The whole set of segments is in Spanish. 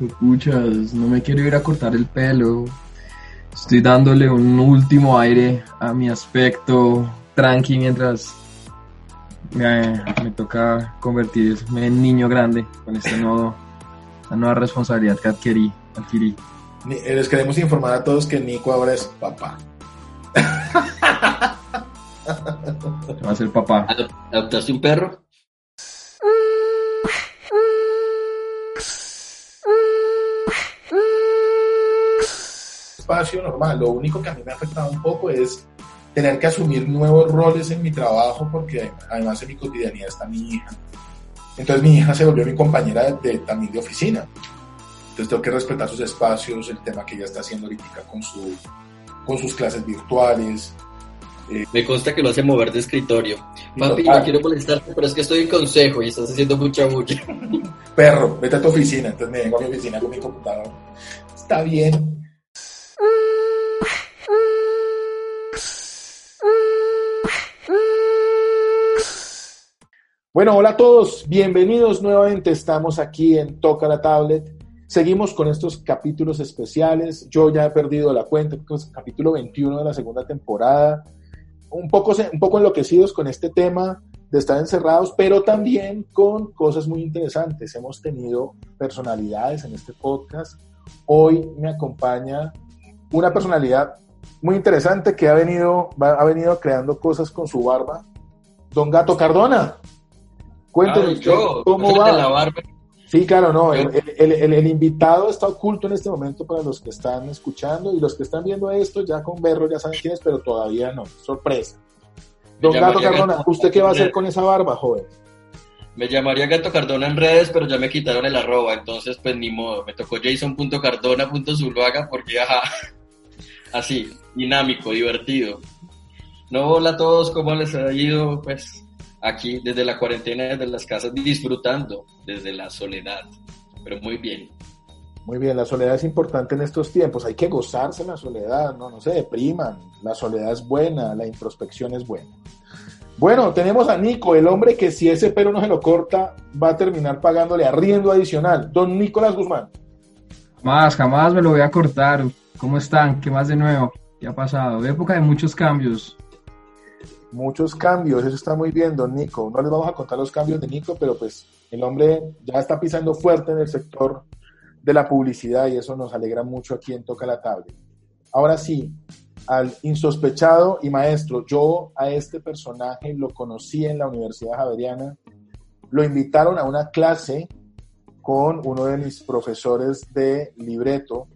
No, escuchas, no me quiero ir a cortar el pelo. Estoy dándole un último aire a mi aspecto tranqui mientras me, me toca convertirme en niño grande con esta nuevo, la nueva responsabilidad que adquirí. adquirí. Eh, Les queremos informar a todos que Nico ahora es papá. Va a ser papá. Adop- ¿Adoptaste un perro? Espacio normal. Lo único que a mí me ha afectado un poco es tener que asumir nuevos roles en mi trabajo porque además en mi cotidianidad está mi hija. Entonces mi hija se volvió mi compañera de, de- también de oficina. Entonces tengo que respetar sus espacios, el tema que ella está haciendo ahorita con, su, con sus clases virtuales. Me consta que lo hace mover de escritorio. Papi, no quiero molestarte, pero es que estoy en consejo y estás haciendo mucha bulla. Perro, vete a tu oficina. Entonces me vengo a mi oficina con mi computador. Está bien. Bueno, hola a todos, bienvenidos nuevamente. Estamos aquí en Toca la Tablet. Seguimos con estos capítulos especiales. Yo ya he perdido la cuenta, capítulo 21 de la segunda temporada. Un poco, un poco enloquecidos con este tema de estar encerrados, pero también con cosas muy interesantes. Hemos tenido personalidades en este podcast. Hoy me acompaña una personalidad muy interesante que ha venido, va- ha venido creando cosas con su barba. Don Gato Cardona. Yo, cómo va. la barba. Sí, claro, no. El, el- el- el invitado está oculto en este momento para los que están escuchando y los que están viendo esto ya con berro ya saben quién es, pero todavía no. Sorpresa. Don Gato Cardona, Gato ¿usted qué va a hacer con esa barba, joven? Me llamaría Gato Cardona en redes, pero ya me quitaron el arroba, entonces pues ni modo. Me tocó jason.cardona.zuluaga porque, ajá, así, dinámico, divertido. No, hola a todos, ¿cómo les ha ido? Pues aquí desde la cuarentena, desde las casas, disfrutando desde la soledad, pero muy bien. Muy bien, la soledad es importante en estos tiempos. Hay que gozarse la soledad, no, no se depriman. La soledad es buena, la introspección es buena. Bueno, tenemos a Nico, el hombre que si ese pelo no se lo corta, va a terminar pagándole arriendo adicional. Don Nicolás Guzmán. Jamás, jamás me lo voy a cortar. ¿Cómo están? ¿Qué más de nuevo? ¿Qué ha pasado? Época de muchos cambios. Muchos cambios, eso está muy bien, don Nico. No les vamos a contar los cambios de Nico, pero pues el hombre ya está pisando fuerte en el sector de la publicidad y eso nos alegra mucho aquí en Toca la Tablet. Ahora sí, al insospechado y maestro, yo a este personaje lo conocí en la Universidad Javeriana, lo invitaron a una clase con uno de mis profesores de libreto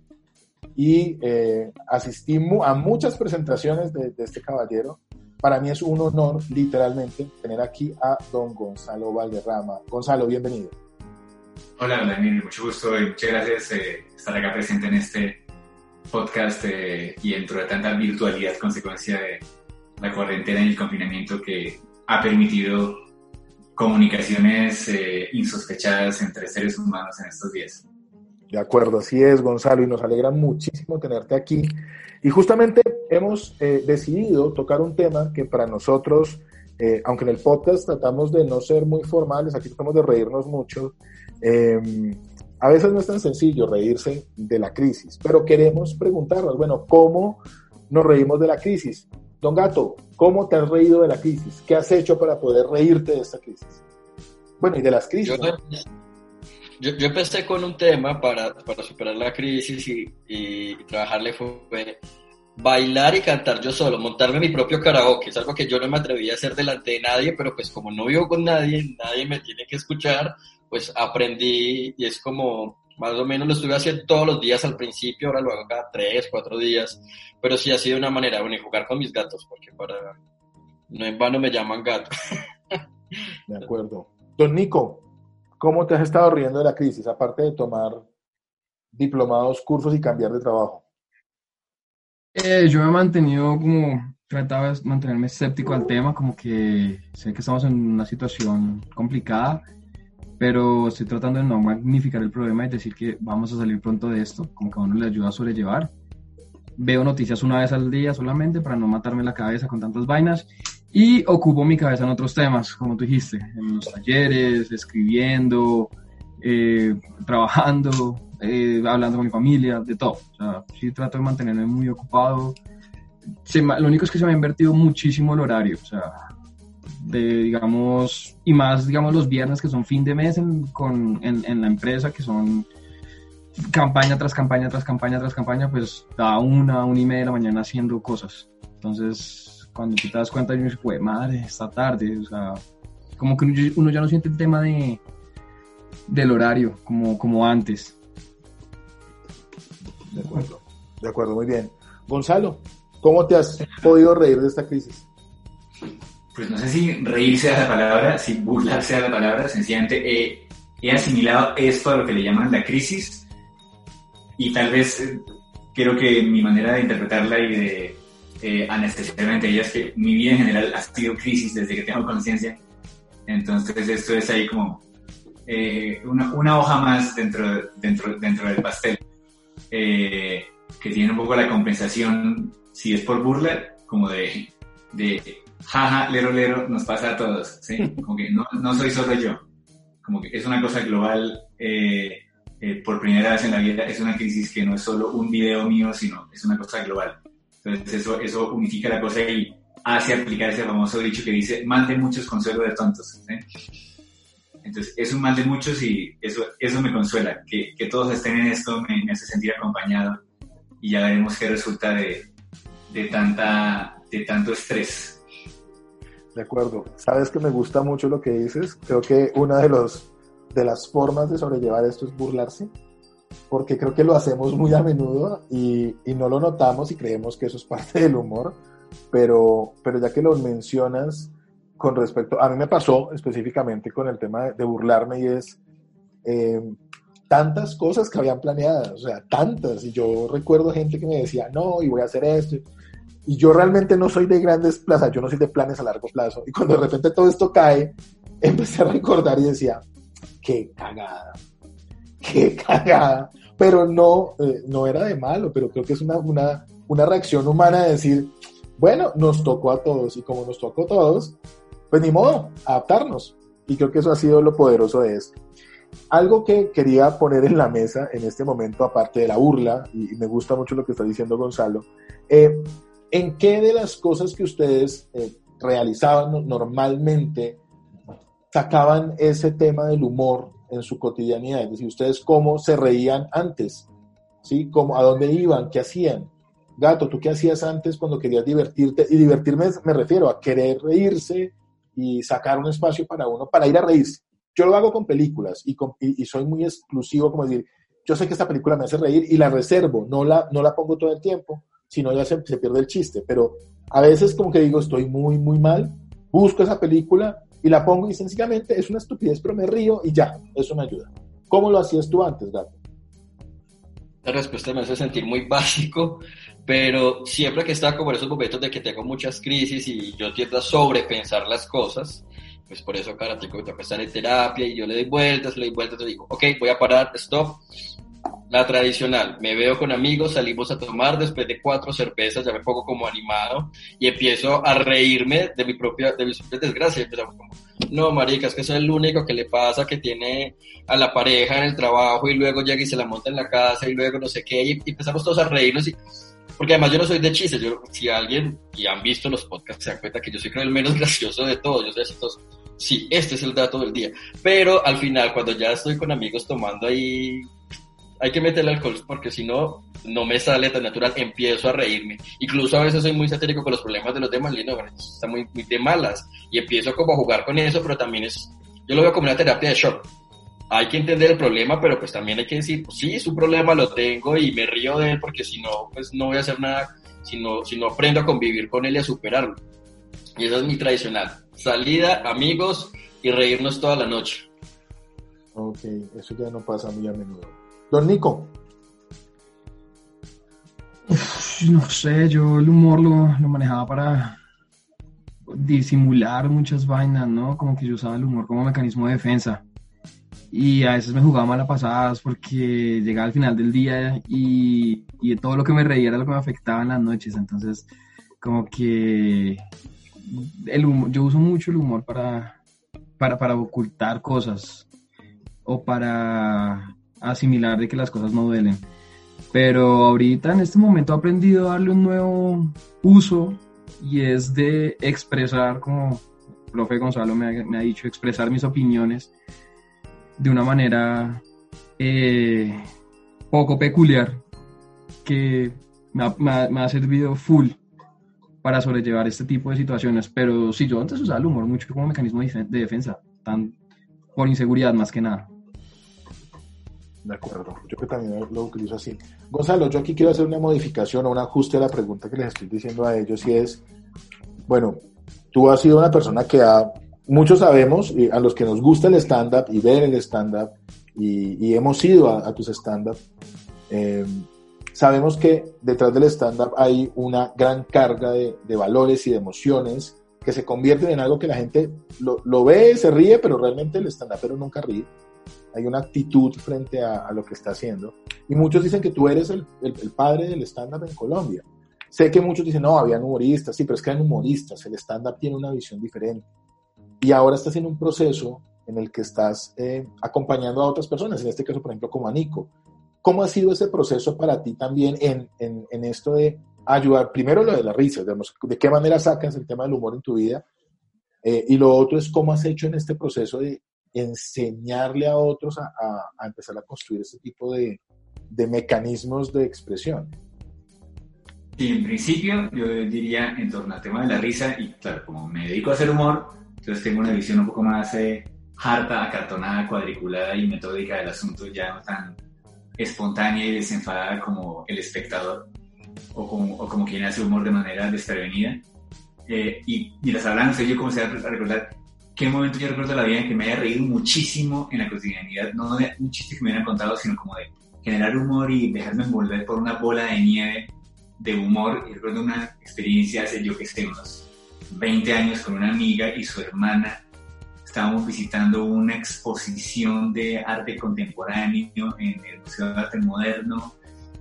y eh, asistí mu- a muchas presentaciones de, de este caballero. Para mí es un honor, literalmente, tener aquí a don Gonzalo Valderrama. Gonzalo, bienvenido. Hola, Daniel, mucho gusto y muchas gracias eh, estar acá presente en este podcast eh, y dentro de tanta virtualidad consecuencia de la cuarentena y el confinamiento que ha permitido comunicaciones eh, insospechadas entre seres humanos en estos días. De acuerdo, así es, Gonzalo, y nos alegra muchísimo tenerte aquí. Y justamente hemos eh, decidido tocar un tema que para nosotros, eh, aunque en el podcast tratamos de no ser muy formales, aquí tratamos de reírnos mucho, eh, a veces no es tan sencillo reírse de la crisis, pero queremos preguntarnos, bueno, ¿cómo nos reímos de la crisis? Don Gato, ¿cómo te has reído de la crisis? ¿Qué has hecho para poder reírte de esta crisis? Bueno, y de las crisis. Yo, yo empecé con un tema para, para superar la crisis y, y trabajarle fue, bailar y cantar yo solo, montarme mi propio karaoke. Es algo que yo no me atreví a hacer delante de nadie, pero pues como no vivo con nadie, nadie me tiene que escuchar, pues aprendí y es como Más o menos lo estuve haciendo todos los días al principio, ahora lo hago cada tres, cuatro días, pero sí ha sido una manera, bueno, y jugar con mis gatos, porque para, no en vano me llaman gato. De acuerdo. Don Nico, ¿cómo te has estado riendo de la crisis, aparte de tomar diplomados, cursos y cambiar de trabajo? Eh, yo me he mantenido como, trataba de mantenerme escéptico al tema, como que sé que estamos en una situación complicada, pero estoy tratando de no magnificar el problema y decir que vamos a salir pronto de esto, como que a uno le ayuda a sobrellevar. Veo noticias una vez al día solamente para no matarme la cabeza con tantas vainas y ocupo mi cabeza en otros temas, como tú dijiste, en los talleres, escribiendo, eh, trabajando, eh, hablando con mi familia, de todo. O sea, sí trato de mantenerme muy ocupado. lo único es que se me ha invertido muchísimo el horario. O sea, de, digamos, y más, digamos, los viernes que son fin de mes en, con, en, en la empresa, que son campaña tras campaña, tras campaña, tras campaña, pues da una, una y media de la mañana haciendo cosas. Entonces, cuando tú te das cuenta, yo me madre, esta tarde, o sea, como que uno ya no siente el tema de, del horario como, como antes. De acuerdo, de acuerdo, muy bien. Gonzalo, ¿cómo te has podido reír de esta crisis? Pues no sé si reírse a la palabra, si burlarse a la palabra, sencillamente he, asimilado esto a lo que le llaman la crisis y tal vez eh, creo que mi manera de interpretarla y de eh, anestesiarme ella es que mi vida en general ha sido crisis desde que tengo conciencia. Entonces esto es ahí como eh, una, una, hoja más dentro, dentro, dentro del pastel, eh, que tiene un poco la compensación, si es por burla, como de, de jaja, lero, lero, nos pasa a todos, ¿sí? Como que no, no soy solo yo, como que es una cosa global, eh, por primera vez en la vida es una crisis que no es solo un video mío, sino es una cosa global. Entonces eso, eso unifica la cosa y hace aplicar ese famoso dicho que dice, mande muchos consuelo de tontos. Entonces, es un mal de muchos y eso, eso me consuela. Que, que todos estén en esto me, hace sentir acompañado y ya veremos qué resulta de, de, tanta, de tanto estrés. De acuerdo. Sabes que me gusta mucho lo que dices. Creo que una de, los, de las formas de sobrellevar esto es burlarse, porque creo que lo hacemos muy a menudo y, y no lo notamos y creemos que eso es parte del humor, pero, pero ya que lo mencionas, con respecto, a mí me pasó específicamente con el tema de, burlarme y es eh, tantas cosas que habían planeadas, o sea, tantas, y yo recuerdo gente que me decía, no, y voy a hacer esto, y yo realmente no soy de grandes plazas, yo no soy de planes a largo plazo, y cuando de repente todo esto cae, empecé a recordar y decía, qué cagada, qué cagada, pero no, eh, no era de malo, pero creo que es una, una, una reacción humana de decir, bueno, nos tocó a todos, y como nos tocó a todos, pues ni modo, adaptarnos. Y creo que eso ha sido lo poderoso de esto. Algo que quería poner en la mesa en este momento, aparte de la burla, y, me gusta mucho lo que está diciendo Gonzalo, eh, ¿en qué de las cosas que ustedes eh, realizaban normalmente sacaban ese tema del humor en su cotidianidad? Es decir, ¿ustedes cómo se reían antes? ¿Sí? ¿Cómo, ¿A dónde iban? ¿Qué hacían? Gato, ¿tú qué hacías antes cuando querías divertirte? Y divertirme me refiero a querer reírse, y sacar un espacio para uno, para ir a reírse. Yo lo hago con películas y, y, soy muy exclusivo, como decir, yo sé que esta película me hace reír y la reservo, no la, no la pongo todo el tiempo, sino ya se pierde el chiste. Pero a veces como que digo, estoy muy, muy mal, busco esa película y la pongo y sencillamente es una estupidez, pero me río y ya, eso me ayuda. ¿Cómo lo hacías tú antes, Gato? La respuesta me hace sentir muy básico, pero siempre que está como en esos momentos de que tengo muchas crisis y yo tiendo a sobrepensar las cosas, pues por eso cada tiempo me toca estar en terapia y yo le doy vueltas, le doy vueltas, y digo, ok, voy a parar, stop, la tradicional, me veo con amigos, salimos a tomar, después de cuatro cervezas ya me pongo como animado y empiezo a reírme de mi propia, de mis propias desgracias. Empezamos como, no, marica, es que soy el único que le pasa que tiene a la pareja en el trabajo y luego llega y se la monta en la casa y luego no sé qué, y empezamos todos a reírnos y porque además yo no soy de chistes, yo, si alguien, y han visto los podcasts, se dan cuenta que yo soy creo el menos gracioso de todos, yo soy todos, sí, este es el dato del día, pero al final cuando ya estoy con amigos tomando ahí hay que meterle alcohol porque si no, no me sale tan natural, empiezo a reírme. Incluso a veces soy muy satírico con los problemas de los demás, y no, está muy, muy de malas. Y empiezo como a jugar con eso, pero también es, yo lo veo como una terapia de shock. hay que entender el problema, pero pues también hay que decir, pues sí, su problema lo tengo y me río de él porque si no, pues no voy a hacer nada, si no, si no aprendo a convivir con él y a superarlo. Y eso es mi tradicional. Salida, amigos y reírnos toda la noche. Ok, eso ya no pasa muy a menudo. Don Nico. no sé, yo el humor lo, lo manejaba para disimular muchas vainas, ¿no? Como que yo usaba el humor como mecanismo de defensa y a veces me jugaba mal pasadas porque llegaba al final del día y, y todo lo que me reía era lo que me afectaba en las noches. Entonces, como que el yo uso mucho el humor para, para, para ocultar cosas o para asimilar de que las cosas no duelen. Pero ahorita en este momento he aprendido a darle un nuevo uso y es de expresar, como el profe Gonzalo me ha, me ha dicho, expresar mis opiniones de una manera eh, poco peculiar que me ha, servido full para sobrellevar este tipo de situaciones. Pero sí, yo antes usaba el humor mucho como mecanismo de defensa, tan por inseguridad más que nada. De acuerdo, yo que también lo utilizo así. Gonzalo, yo aquí quiero hacer una modificación o un ajuste a la pregunta que les estoy diciendo a ellos y es, bueno, tú has sido una persona que ha muchos sabemos, a los que nos gusta el stand-up y ver el stand-up, y, hemos ido a, tus stand-up, eh, sabemos que detrás del stand-up hay una gran carga de, valores y de emociones que se convierten en algo que la gente lo, ve, se ríe, pero realmente el stand pero nunca ríe. Hay una actitud frente a, lo que está haciendo. Y muchos dicen que tú eres el, el padre del stand-up en Colombia. Sé que muchos dicen, no, habían humoristas, sí, pero es que hay humoristas, el stand-up tiene una visión diferente y ahora estás en un proceso en el que estás eh, acompañando a otras personas, en este caso, por ejemplo, como a Nico. ¿Cómo ha sido ese proceso para ti también en, en, en esto de ayudar? Primero lo de la risa, digamos, de qué manera sacas el tema del humor en tu vida. Eh, y lo otro es cómo has hecho en este proceso de enseñarle a otros a, a, empezar a construir este tipo de, de mecanismos de expresión. Sí, en principio yo diría en torno al tema de la risa, y claro, como me dedico a hacer humor, entonces tengo una visión un poco más eh, harta, acartonada, cuadriculada y metódica del asunto, ya no tan espontánea y desenfadada como el espectador o como, o como quien hace humor de manera desprevenida. Eh, y mientras hablando, yo comencé a recordar qué momento yo recuerdo de la vida en que me haya reído muchísimo en la cotidianidad, no de un chiste que me hubieran contado, sino como de generar humor y dejarme envolver por una bola de nieve de humor. Y recuerdo una experiencia hace, yo que sé, unos 20 años con una amiga y su hermana. Estábamos visitando una exposición de arte contemporáneo en el Museo de Arte Moderno,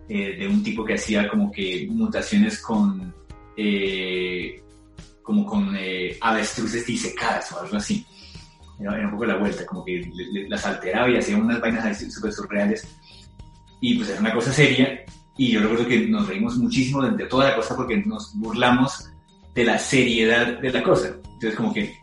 eh, de un tipo que hacía como que mutaciones con, eh, como con eh, avestruces disecadas o algo así. Era, un poco la vuelta, como que las alteraba y hacía unas vainas súper surreales. Y pues era una cosa seria. Y yo recuerdo que nos reímos muchísimo de toda la cosa porque nos burlamos de la seriedad de la cosa. Entonces, como que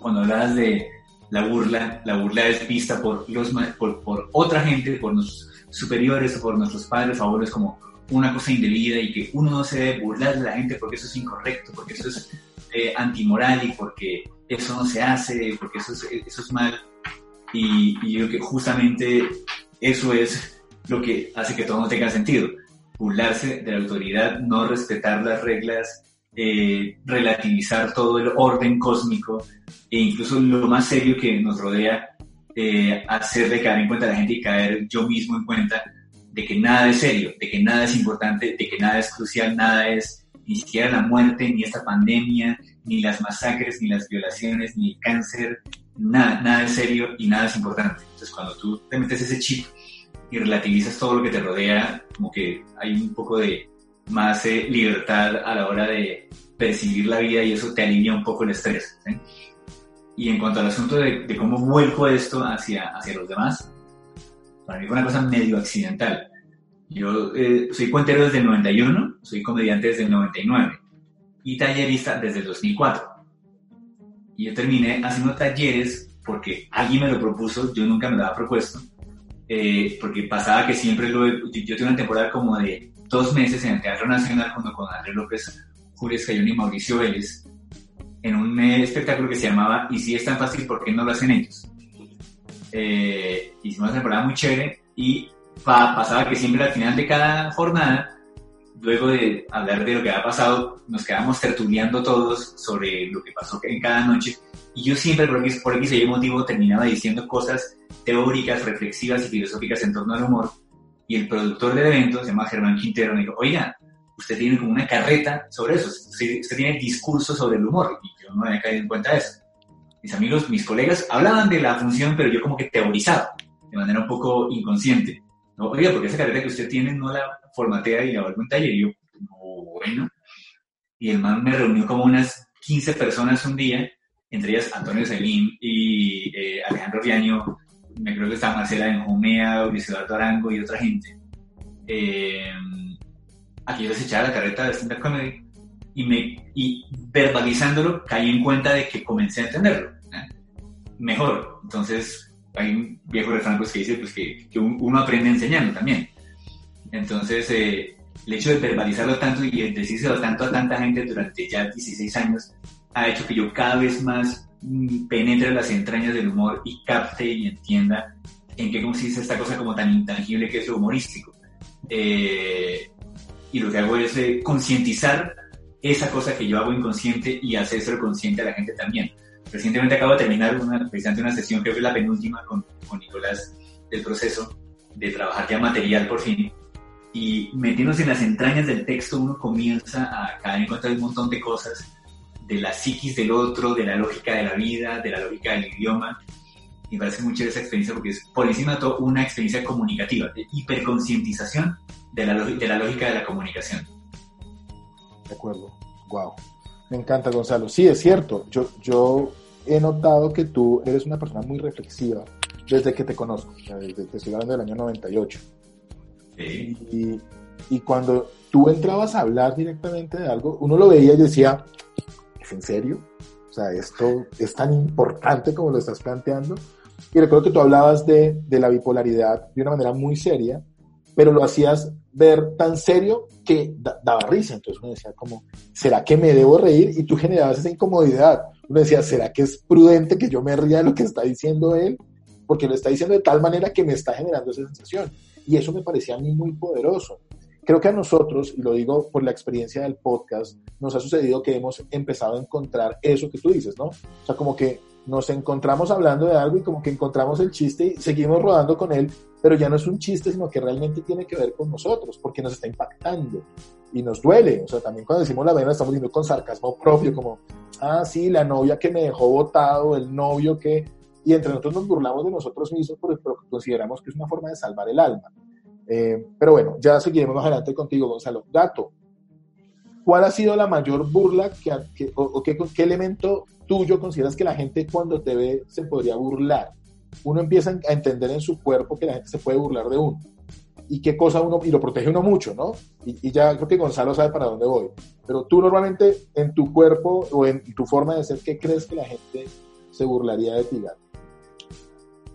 cuando hablas de la burla, la burla es vista por, los, por, por otra gente, por nuestros superiores o por nuestros padres, abuelos, como una cosa indebida y que uno no se debe burlar de la gente porque eso es incorrecto, porque eso es eh, antimoral y porque eso no se hace, porque eso es, eso es mal. Y, y yo creo que justamente eso es lo que hace que todo no tenga sentido. Burlarse de la autoridad, no respetar las reglas eh, relativizar todo el orden cósmico e incluso lo más serio que nos rodea, eh, hacerle caer en cuenta a la gente y caer yo mismo en cuenta de que nada es serio, de que nada es importante, de que nada es crucial, nada es ni siquiera la muerte, ni esta pandemia, ni las masacres, ni las violaciones, ni el cáncer, nada, nada es serio y nada es importante. Entonces cuando tú te metes ese chip y relativizas todo lo que te rodea, como que hay un poco de más eh, libertad a la hora de percibir la vida y eso te alivia un poco el estrés. Y en cuanto al asunto de, cómo vuelco esto hacia, hacia los demás, para mí fue una cosa medio accidental. Yo eh, soy cuentero desde el 91, soy comediante desde el 99 y tallerista desde el 2004. Y yo terminé haciendo talleres porque alguien me lo propuso, yo nunca me lo había propuesto, eh, porque pasaba que siempre lo, yo tengo una temporada como de dos meses en el Teatro Nacional junto con Andrés López, Julio Escayón y Mauricio Vélez, en un espectáculo que se llamaba Y si es tan fácil, ¿por qué no lo hacen ellos? Eh, hicimos una temporada muy chévere y pasaba que siempre al final de cada jornada luego de hablar de lo que ha pasado, nos quedamos tertuliando todos sobre lo que pasó en cada noche. Y yo siempre, por X, por X motivo, terminaba diciendo cosas teóricas, reflexivas y filosóficas en torno al humor. Y el productor del evento, se llama Germán Quintero, me dijo, oiga, usted tiene como una carreta sobre eso, usted, tiene discurso sobre el humor. Y yo no había caído en cuenta de eso. Mis amigos, mis colegas hablaban de la función, pero yo como que teorizaba de manera un poco inconsciente. No, oiga, porque esa carreta que usted tiene no la formatea y la vuelve un taller. Y yo, bueno. Y el man me reunió como unas 15 personas un día, entre ellas Antonio Celín y eh, Alejandro Viaño, me creo que estaba Marcela Benjumea, Luis Eduardo Arango y otra gente. Eh, aquí yo les echaba la carreta de stand-up y, me, y verbalizándolo caí en cuenta de que comencé a entenderlo. Mejor. Entonces, hay un viejo refrán pues, que dice pues, que, que uno aprende enseñando también. Entonces, eh, el hecho de verbalizarlo tanto y decírselo tanto a tanta gente durante ya 16 años ha hecho que yo cada vez más mm, penetre las entrañas del humor y capte y entienda en qué consiste esta cosa como tan intangible que es lo humorístico. Eh, y lo que hago es eh, concientizar esa cosa que yo hago inconsciente y hacerlo consciente a la gente también. Recientemente acabo de terminar una, precisamente una sesión, creo que es la penúltima con, con Nicolás del proceso de trabajar ya material por fin y metiéndose en las entrañas del texto uno comienza a caer en cuenta de un montón de cosas, de la psiquis del otro, de la lógica de la vida, de la lógica del idioma. Y me parece chévere esa experiencia porque es por encima de todo una experiencia comunicativa, de hiperconcientización de la, de la lógica de la comunicación. De acuerdo, wow. Me encanta Gonzalo. Sí, es cierto. Yo, yo he notado que tú eres una persona muy reflexiva desde que te conozco, desde, te estoy hablando del año 98 y, y, cuando tú entrabas a hablar directamente de algo, uno lo veía y decía, ¿es en serio? O sea, esto es tan importante como lo estás planteando. Y recuerdo que tú hablabas de, de la bipolaridad de una manera muy seria, pero lo hacías ver tan serio que daba risa. Entonces uno decía como, ¿será que me debo reír? Y tú generabas esa incomodidad. Uno decía, ¿será que es prudente que yo me ría de lo que está diciendo él? Porque lo está diciendo de tal manera que me está generando esa sensación. Y eso me parecía a mí muy poderoso. Creo que a nosotros, y lo digo por la experiencia del podcast, nos ha sucedido que hemos empezado a encontrar eso que tú dices, ¿no? O sea, como que nos encontramos hablando de algo y como que encontramos el chiste y seguimos rodando con él, pero ya no es un chiste, sino que realmente tiene que ver con nosotros, porque nos está impactando y nos duele. O sea, también cuando decimos la vena estamos diciendo con sarcasmo propio, como, ah, sí, la novia que me dejó botado, el novio que y entre nosotros nos burlamos de nosotros mismos porque, consideramos que es una forma de salvar el alma. Eh, pero bueno, ya seguiremos más adelante contigo, Gonzalo. Gato, ¿cuál ha sido la mayor burla que, o, qué, elemento tuyo consideras que la gente cuando te ve se podría burlar? Uno empieza a entender en su cuerpo que la gente se puede burlar de uno. Y qué cosa uno, y lo protege uno mucho, ¿no? Y, y ya creo que Gonzalo sabe para dónde voy. Pero tú normalmente en tu cuerpo o en tu forma de ser, ¿qué crees que la gente se burlaría de ti, Gato?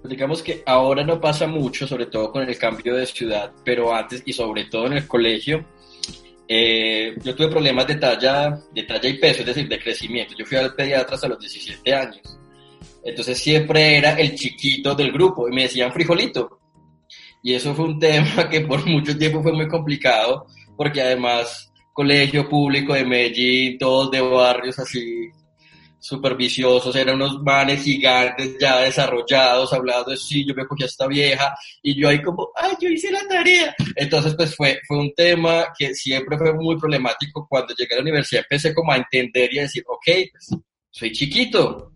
digamos que ahora no pasa mucho, sobre todo con el cambio de ciudad, pero antes y sobre todo en el colegio, eh, yo tuve problemas de talla, de talla y peso, es decir, de crecimiento. Yo fui al pediatra hasta los 17 años. Entonces siempre era el chiquito del grupo y me decían frijolito. Y eso fue un tema que por mucho tiempo fue muy complicado, porque además colegio público de Medellín, todos de barrios así superviciosos, eran unos manes gigantes ya desarrollados, hablando de sí, yo me cogí esta vieja, y yo ahí como, ay, yo hice la tarea. Entonces, pues fue, fue un tema que siempre fue muy problemático. Cuando llegué a la universidad empecé como a entender y a decir, ok, pues soy chiquito.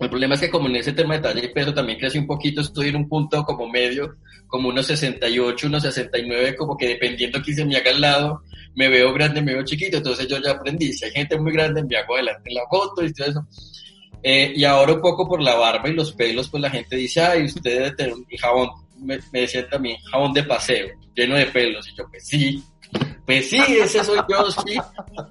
El problema es que como en ese tema de talla y peso también crecí un poquito, estoy en un punto como medio, como unos 68, unos 69, como que dependiendo quién se me haga al lado, me veo grande, me veo chiquito, entonces yo ya aprendí, si hay gente muy grande, me hago adelante la foto y todo eso. Eh, y ahora un poco por la barba y los pelos, pues la gente dice, ay, usted debe tener un jabón, me, me decían también, jabón de paseo, lleno de pelos, y yo, pues sí, pues sí, ese soy yo, sí.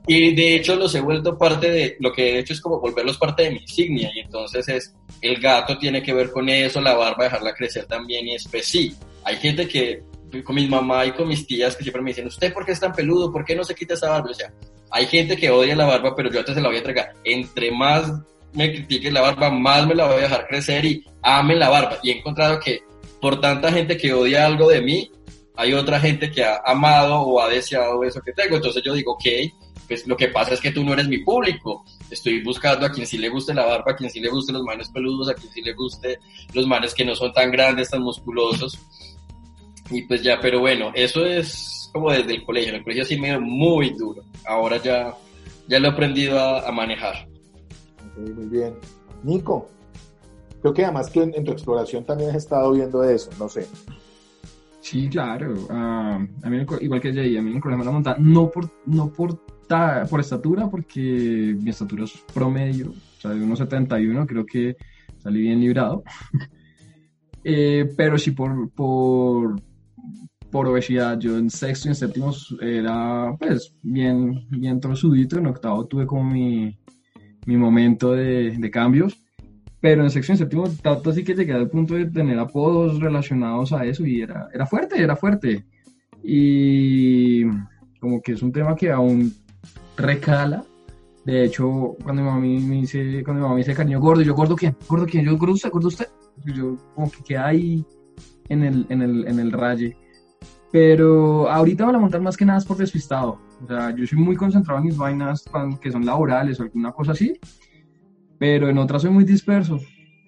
Y de hecho los he vuelto parte de, lo que he hecho es como volverlos parte de mi insignia. Y entonces es, el gato tiene que ver con eso, la barba dejarla crecer también. Y es, pues sí, hay gente que con mi mamá y con mis tías que siempre me dicen, ¿usted por qué es tan peludo? ¿Por qué no se quita esa barba? O sea, hay gente que odia la barba, pero yo antes se la voy a entregar. Entre más me critiquen la barba, más me la voy a dejar crecer y amen la barba. Y he encontrado que por tanta gente que odia algo de mí, hay otra gente que ha amado o ha deseado eso que tengo. Entonces yo digo, ok, pues lo que pasa es que tú no eres mi público. Estoy buscando a quien sí le guste la barba, a quien sí le guste los manes peludos, a quien sí le guste los manes que no son tan grandes, tan musculosos. Y pues ya, pero bueno, eso es como desde el colegio. En el colegio sí me dio muy duro. Ahora ya, ya lo he aprendido a, manejar. muy bien. Nico, creo que además que en, tu exploración también has estado viendo eso, no sé. Sí, claro. Ah, a mí, igual que Jay, a mí me la monta, no por, no por, por estatura, porque mi estatura es promedio, o sea, de 1,71, creo que salí bien librado. eh, pero sí por, por, por obesidad. Yo en sexto y en séptimo era pues bien, bien trozudito, en octavo tuve como mi, mi momento de, cambios, pero en en séptimo tanto así que llegué al punto de tener apodos relacionados a eso y era, era fuerte, era fuerte. Y como que es un tema que aún recala. De hecho, cuando mi mamá me dice, cuando mi mamá me dice cariño gordo, yo gordo quién, gordo quién, yo gordo usted, gordo usted. Yo como que queda ahí en el, en el, en el raye. Pero ahorita voy a montar más que nada es por despistado. O sea, yo soy muy concentrado en mis vainas que son laborales o alguna cosa así, pero en otras soy muy disperso.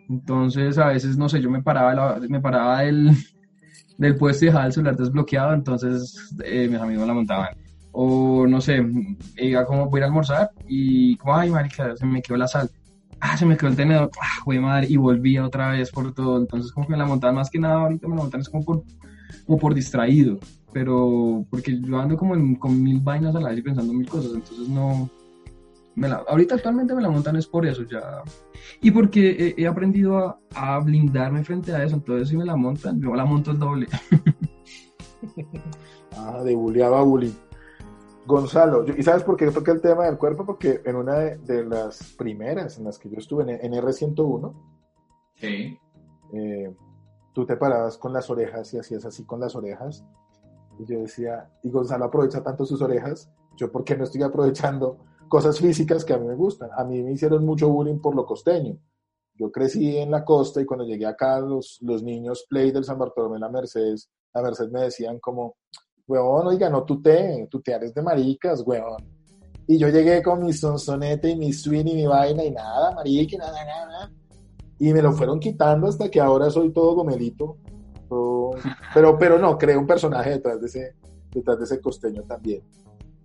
Entonces, a veces, no sé, yo me paraba, me paraba del, del puesto y dejaba el celular desbloqueado, entonces eh, mis amigos la montaban. O, no sé, iba como voy a almorzar y como, ay, marica, se me quedó la sal. Ah, se me quedó el tenedor. Ah, güey, madre. Y volvía otra vez por todo. Entonces, como que me la montaban más que nada, ahorita me la montan es como por o por distraído, pero porque yo ando como con mil vainas a la vez y pensando mil cosas, entonces no... Me la, ahorita actualmente me la montan es por eso ya. Y porque he, aprendido a, blindarme frente a eso, entonces si me la montan, yo la monto el doble. ah, de bulleaba a bully. Gonzalo, ¿y sabes por qué toqué el tema del cuerpo? Porque en una de, las primeras en las que yo estuve, en, R101, sí. Eh, tú te parabas con las orejas y hacías así con las orejas. Y yo decía, y Gonzalo aprovecha tanto sus orejas, yo por qué no estoy aprovechando cosas físicas que a mí me gustan. A mí me hicieron mucho bullying por lo costeño. Yo crecí en la costa y cuando llegué acá los, los niños play del San Bartolomé la Mercedes, la Mercedes me decían como, weón, oiga, no tú te, tú te eres de maricas, weón. Y yo llegué con mi sonsonete y mi swing y mi vaina y nada, marica, nada, nada y me lo fueron quitando hasta que ahora soy todo gomelito. Pero, pero no, creo un personaje detrás de, ese, detrás de ese costeño también.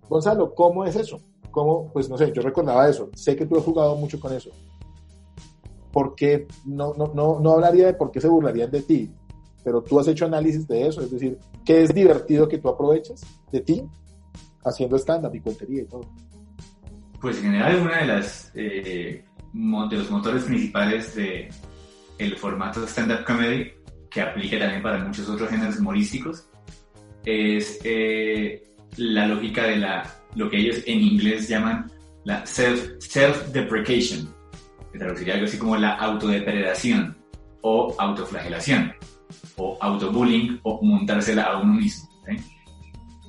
Gonzalo, ¿cómo es eso? ¿Cómo? Pues no sé, yo recordaba eso. Sé que tú has jugado mucho con eso. ¿Por qué? No, no, no, no hablaría de por qué se burlarían de ti, pero tú has hecho análisis de eso. Es decir, ¿qué es divertido que tú aprovechas de ti haciendo stand-up y cuentería y todo? Pues en general una de las eh, de los motores principales de el formato stand-up comedy, que aplica también para muchos otros géneros humorísticos, es eh, la lógica de la, lo que ellos en inglés llaman la self, self-deprecation, que traduciría algo así como la autodepredación o autoflagelación, o autobullying, o montársela a uno mismo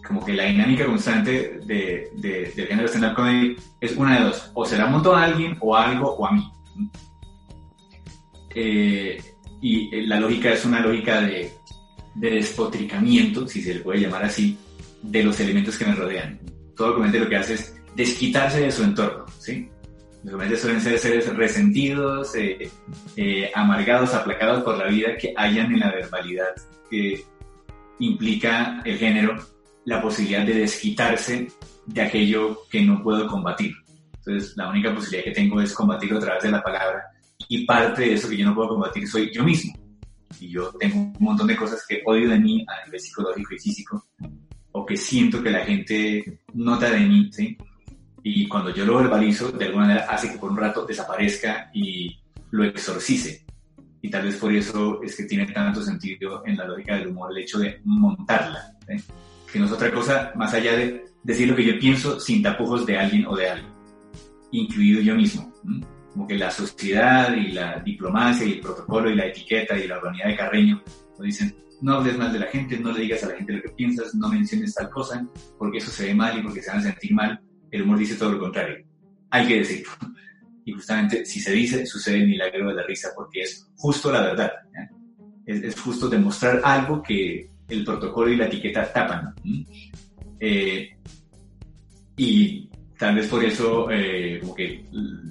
como que la dinámica constante de, de, del género stand-up comedy es una de dos, o se la monto a alguien, o a algo, o a mí. Eh, y eh, la lógica es una lógica de, de, despotricamiento, si se le puede llamar así, de los elementos que me rodean. Todo comediante lo que hace es desquitarse de su entorno, ¿sí? Los comediantes suelen ser seres resentidos, eh, amargados, aplacados por la vida que hayan en la verbalidad que implica el género la posibilidad de desquitarse de aquello que no puedo combatir. Entonces, la única posibilidad que tengo es combatirlo a través de la palabra y parte de eso que yo no puedo combatir soy yo mismo. Y yo tengo un montón de cosas que odio de mí a nivel psicológico y físico o que siento que la gente nota de mí, ¿sí? Y cuando yo lo verbalizo, de alguna manera hace que por un rato desaparezca y lo exorcice. Y tal vez por eso es que tiene tanto sentido en la lógica del humor el hecho de montarla. ¿sí? que no es otra cosa más allá de decir lo que yo pienso sin tapujos de alguien o de algo, incluido yo mismo. Como que la sociedad y la diplomacia y el protocolo y la etiqueta y la urbanidad de Carreño nos dicen, no hables mal de la gente, no le digas a la gente lo que piensas, no menciones tal cosa, porque eso se ve mal y porque se van a sentir mal. El humor dice todo lo contrario. Hay que decirlo. y justamente si se dice, sucede el milagro de la risa porque es justo la verdad. Es, justo demostrar algo que el protocolo y la etiqueta tapan. Eh, y tal vez por eso eh, como que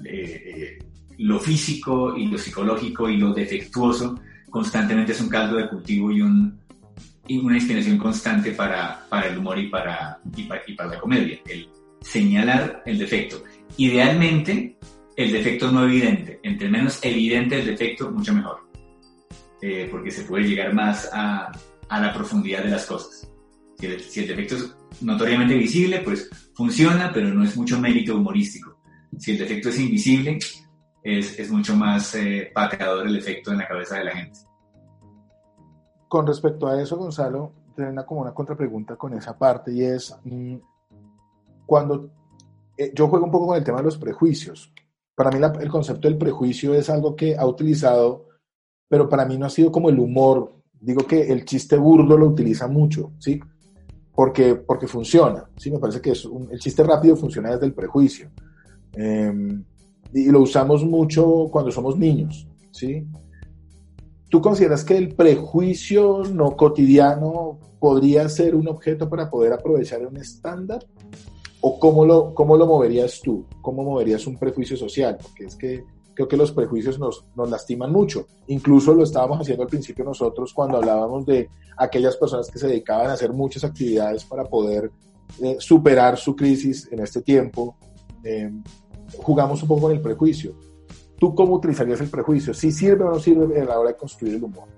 eh, lo físico y lo psicológico y lo defectuoso constantemente es un caldo de cultivo y, un, y una inspiración constante para, el humor y para, la comedia. El señalar el defecto. Idealmente, el defecto no evidente. Entre menos evidente el defecto, mucho mejor. Eh, porque se puede llegar más a, a, la profundidad de las cosas. Si el, si el defecto es notoriamente visible, pues funciona, pero no es mucho mérito humorístico. Si el defecto es invisible, es, es mucho más eh, pateador el efecto en la cabeza de la gente. Con respecto a eso, Gonzalo, tengo una, como una contrapregunta con esa parte y es, mmm, cuando eh, yo juego un poco con el tema de los prejuicios. Para mí el concepto del prejuicio es algo que ha utilizado, pero para mí no ha sido como el humor. Digo que el chiste burdo lo utiliza mucho, ¿sí? Porque, porque funciona, ¿sí? Me parece que es el chiste rápido funciona desde el prejuicio. Eh, y lo usamos mucho cuando somos niños, ¿sí? ¿Tú consideras que el prejuicio no cotidiano podría ser un objeto para poder aprovechar un estándar? ¿O cómo lo, cómo lo moverías tú? ¿Cómo moverías un prejuicio social? Porque es que creo que los prejuicios nos, nos lastiman mucho. Incluso lo estábamos haciendo al principio nosotros cuando hablábamos de aquellas personas que se dedicaban a hacer muchas actividades para poder eh, superar su crisis en este tiempo. Eh, jugamos un poco con el prejuicio. ¿Tú cómo utilizarías el prejuicio? ¿Si sirve o no sirve a la hora de construir el humor?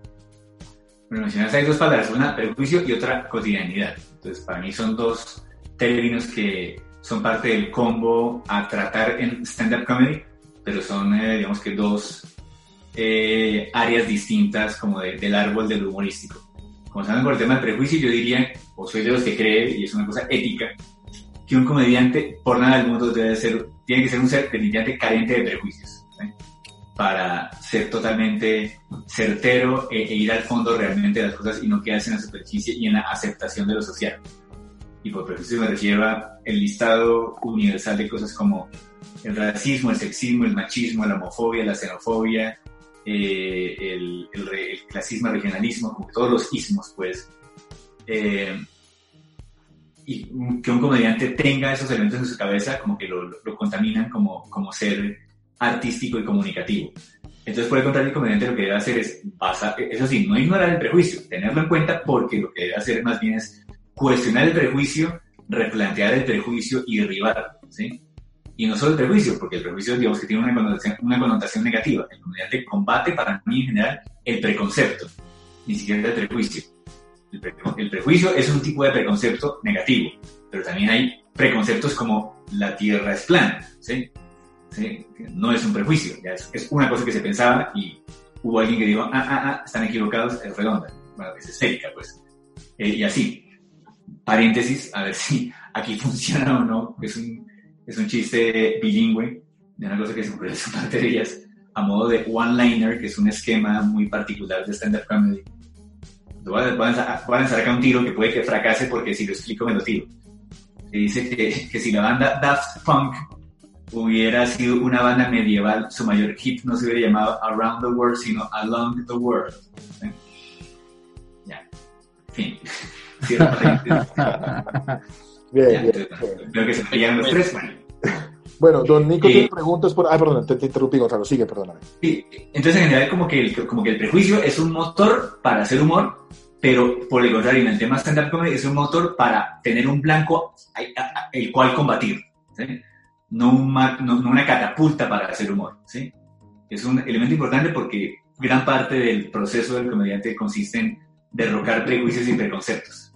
Bueno, mencionas hay dos palabras, una prejuicio y otra cotidianidad. Entonces, para mí son dos términos que son parte del combo a tratar en stand-up comedy, pero son, eh, digamos que, dos eh, áreas distintas como de, del árbol del humorístico. Comenzando por el tema del prejuicio, yo diría, o soy de los que cree, y es una cosa ética, que un comediante, por nada del mundo, debe ser, tiene que ser un ser definitivamente carente de prejuicios. ¿sí? Para ser totalmente certero e, e, ir al fondo realmente de las cosas y no quedarse en la superficie y en la aceptación de lo social. Y por prejuicio me refiero a el listado universal de cosas como el racismo, el sexismo, el machismo, la homofobia, la xenofobia, eh, el, el, el, clasismo, el regionalismo, como todos los ismos, pues. Eh, y que un comediante tenga esos elementos en su cabeza como que lo, lo contaminan como, como ser artístico y comunicativo. Entonces, por el contrario, el comediante lo que debe hacer es, basar, eso sí, no ignorar el prejuicio, tenerlo en cuenta porque lo que debe hacer más bien es cuestionar el prejuicio, replantear el prejuicio y derribarlo, ¿sí? Y no solo el prejuicio, porque el prejuicio, digamos que tiene una connotación, una connotación negativa. El comediante combate, para mí en general, el preconcepto, ni siquiera el prejuicio. El, pre el prejuicio es un tipo de preconcepto negativo, pero también hay preconceptos como la Tierra es plana. No es un prejuicio, es, una cosa que se pensaba y hubo alguien que dijo, ah, ah, ah, están equivocados, es redonda, bueno, es esférica, pues. Eh, y así, paréntesis, a ver si aquí funciona o no, es un, es un chiste bilingüe de una cosa que se ocurrió en baterías a modo de one-liner, que es un esquema muy particular de stand-up comedy. Voy a, voy, a, acá un tiro que puede que fracase porque si lo explico me lo tiro. Se dice que, que si la banda Daft Punk hubiera sido una banda medieval, su mayor hit no se hubiera llamado Around the World, sino Along the World. ¿Sí? Ya, fin. bien, bien, Creo que se los tres, bueno. Bueno, don Nico eh, tiene preguntas por... Ah, perdón, te, te, interrumpí, Gonzalo. Sigue, perdóname. Sí, entonces en general como que, el, como que el prejuicio es un motor para hacer humor, pero por el contrario, en el tema stand-up comedy es un motor para tener un blanco el cual combatir, ¿sí? no, un, no, no, una catapulta para hacer humor. ¿sí? Es un elemento importante porque gran parte del proceso del comediante consiste en derrocar prejuicios y preconceptos.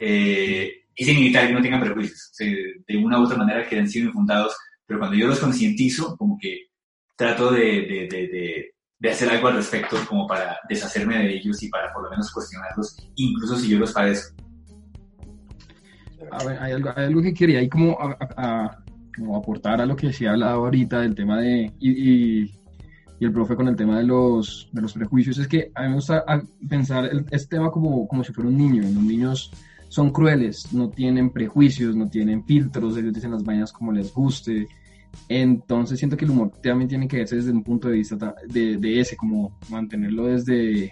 Eh, y sin evitar que no tengan prejuicios. ¿sí? De una u otra manera que han sido infundados, pero cuando yo los concientizo, como que trato de, de, de, de, hacer algo al respecto como para deshacerme de ellos y para por lo menos cuestionarlos, incluso si yo los padezco. A ver, hay algo, hay algo que quería ahí como como aportar a lo que se ha hablado ahorita del tema de, y, y, y, el profe con el tema de los, de los prejuicios, es que a mí me gusta pensar el, este tema como, como si fuera un niño. Los niños son crueles, no tienen prejuicios, no tienen filtros, ellos dicen las vainas como les guste, Entonces siento que el humor también tiene que verse desde un punto de vista de, ese, como mantenerlo desde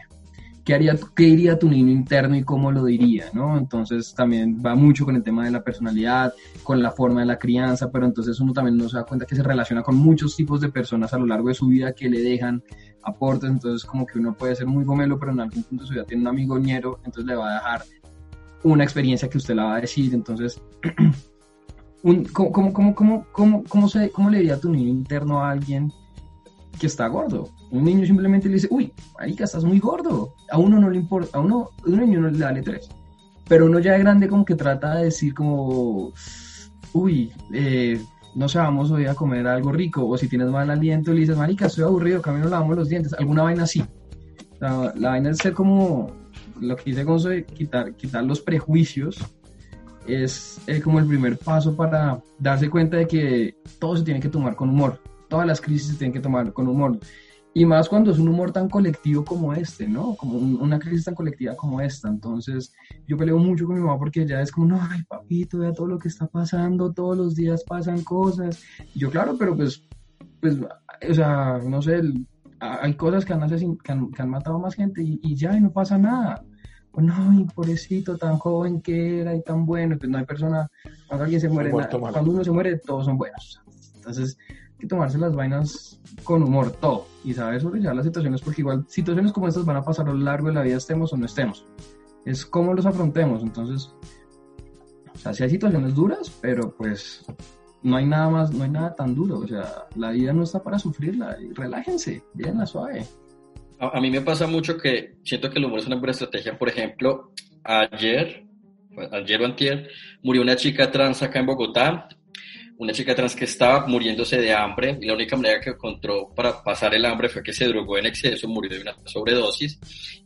¿qué, haría, qué diría tu niño interno y cómo lo diría, ¿no? Entonces también va mucho con el tema de la personalidad, con la forma de la crianza, pero entonces uno también no se da cuenta que se relaciona con muchos tipos de personas a lo largo de su vida que le dejan aportes, entonces como que uno puede ser muy gomelo, pero en algún punto de su vida tiene un amigo ñero, entonces le va a dejar una experiencia que usted la va a decir, entonces... ¿cómo, cómo, cómo, cómo, cómo, se, ¿Cómo le diría tu niño interno a alguien que está gordo. Un niño simplemente le dice, uy, marica, estás muy gordo. A uno no le importa, a uno, un niño no le da tres. Pero uno ya de grande como que trata de decir como, uy, eh, no sé, vamos hoy a comer algo rico. O si tienes mal aliento, le dices, marica, estoy aburrido, camino lavamos los dientes. Alguna vaina así. La, vaina es ser como, lo que dice Gonzo quitar, quitar los prejuicios es como el primer paso para darse cuenta de que todo se tiene que tomar con humor todas las crisis se tienen que tomar con humor. Y más cuando es un humor tan colectivo como este, ¿no? Como una crisis tan colectiva como esta. Entonces, yo peleo mucho con mi mamá porque ella es como, no, ay, papito, vea todo lo que está pasando, todos los días pasan cosas. Y yo, claro, pero pues, pues, o sea, no sé, hay cosas que han, que matado más gente y, ya, y no pasa nada. No, y pobrecito, tan joven que era y tan bueno, pues no hay persona, cuando alguien se muere, cuando uno se muere, todos son buenos. Entonces, que tomarse las vainas con humor, todo, y saber sobrellevar las situaciones, porque igual situaciones como estas van a pasar a lo largo de la vida, estemos o no estemos. Es cómo los afrontemos, entonces, o sea, sí hay situaciones duras, pero pues no hay nada más, no hay nada tan duro, o sea, la vida no está para sufrirla, relájense, bien la suave. A, mí me pasa mucho que siento que el humor es una buena estrategia, por ejemplo, ayer, ayer o antier, murió una chica trans acá en Bogotá, una chica trans que estaba muriéndose de hambre y la única manera que encontró para pasar el hambre fue que se drogó en exceso, murió de una sobredosis.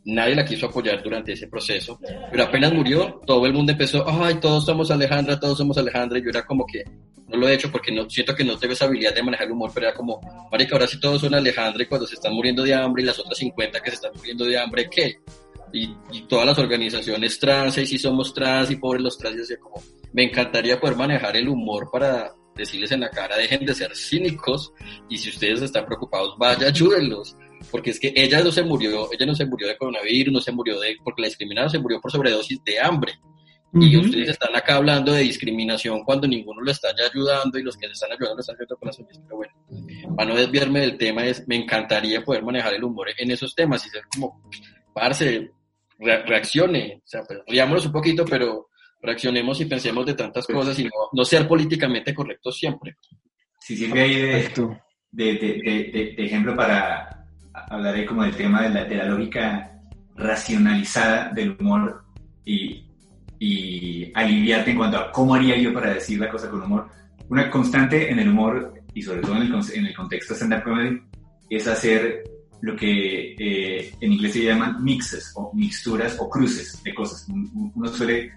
Nadie la quiso apoyar durante ese proceso, pero apenas murió, todo el mundo empezó, ay, todos somos Alejandra, todos somos Alejandra, y yo era como que no lo he hecho porque no siento que no tengo esa habilidad de manejar el humor, pero era como, marica, ahora sí todos son Alejandra y cuando se están muriendo de hambre y las otras 50 que se están muriendo de hambre, ¿qué? Y, todas las organizaciones trans, y si somos trans y pobres los trans, y como, me encantaría poder manejar el humor para decirles en la cara, dejen de ser cínicos y si ustedes están preocupados, vaya, ayúdenlos. Porque es que ella no se murió, ella no se murió de coronavirus, no se murió de, porque la discriminaron se murió por sobredosis de hambre. Y ustedes están acá hablando de discriminación cuando ninguno lo está ya ayudando y los que se están ayudando lo están haciendo con las uñas. Pero bueno, para no desviarme del tema, es, me encantaría poder manejar el humor en esos temas y ser como, parce, reaccione, o sea, pues, riámonos un poquito, pero reaccionemos y pensemos de tantas pues cosas y no, ser políticamente correctos siempre. Si sirve ahí de, ejemplo para hablar ahí como del tema de la, de la lógica racionalizada del humor y, y aliviarte en cuanto a cómo haría yo para decir la cosa con humor. Una constante en el humor y sobre todo en el, en el contexto stand-up comedy es hacer lo que eh, en inglés se llaman mixes o mixturas o cruces de cosas. Uno suele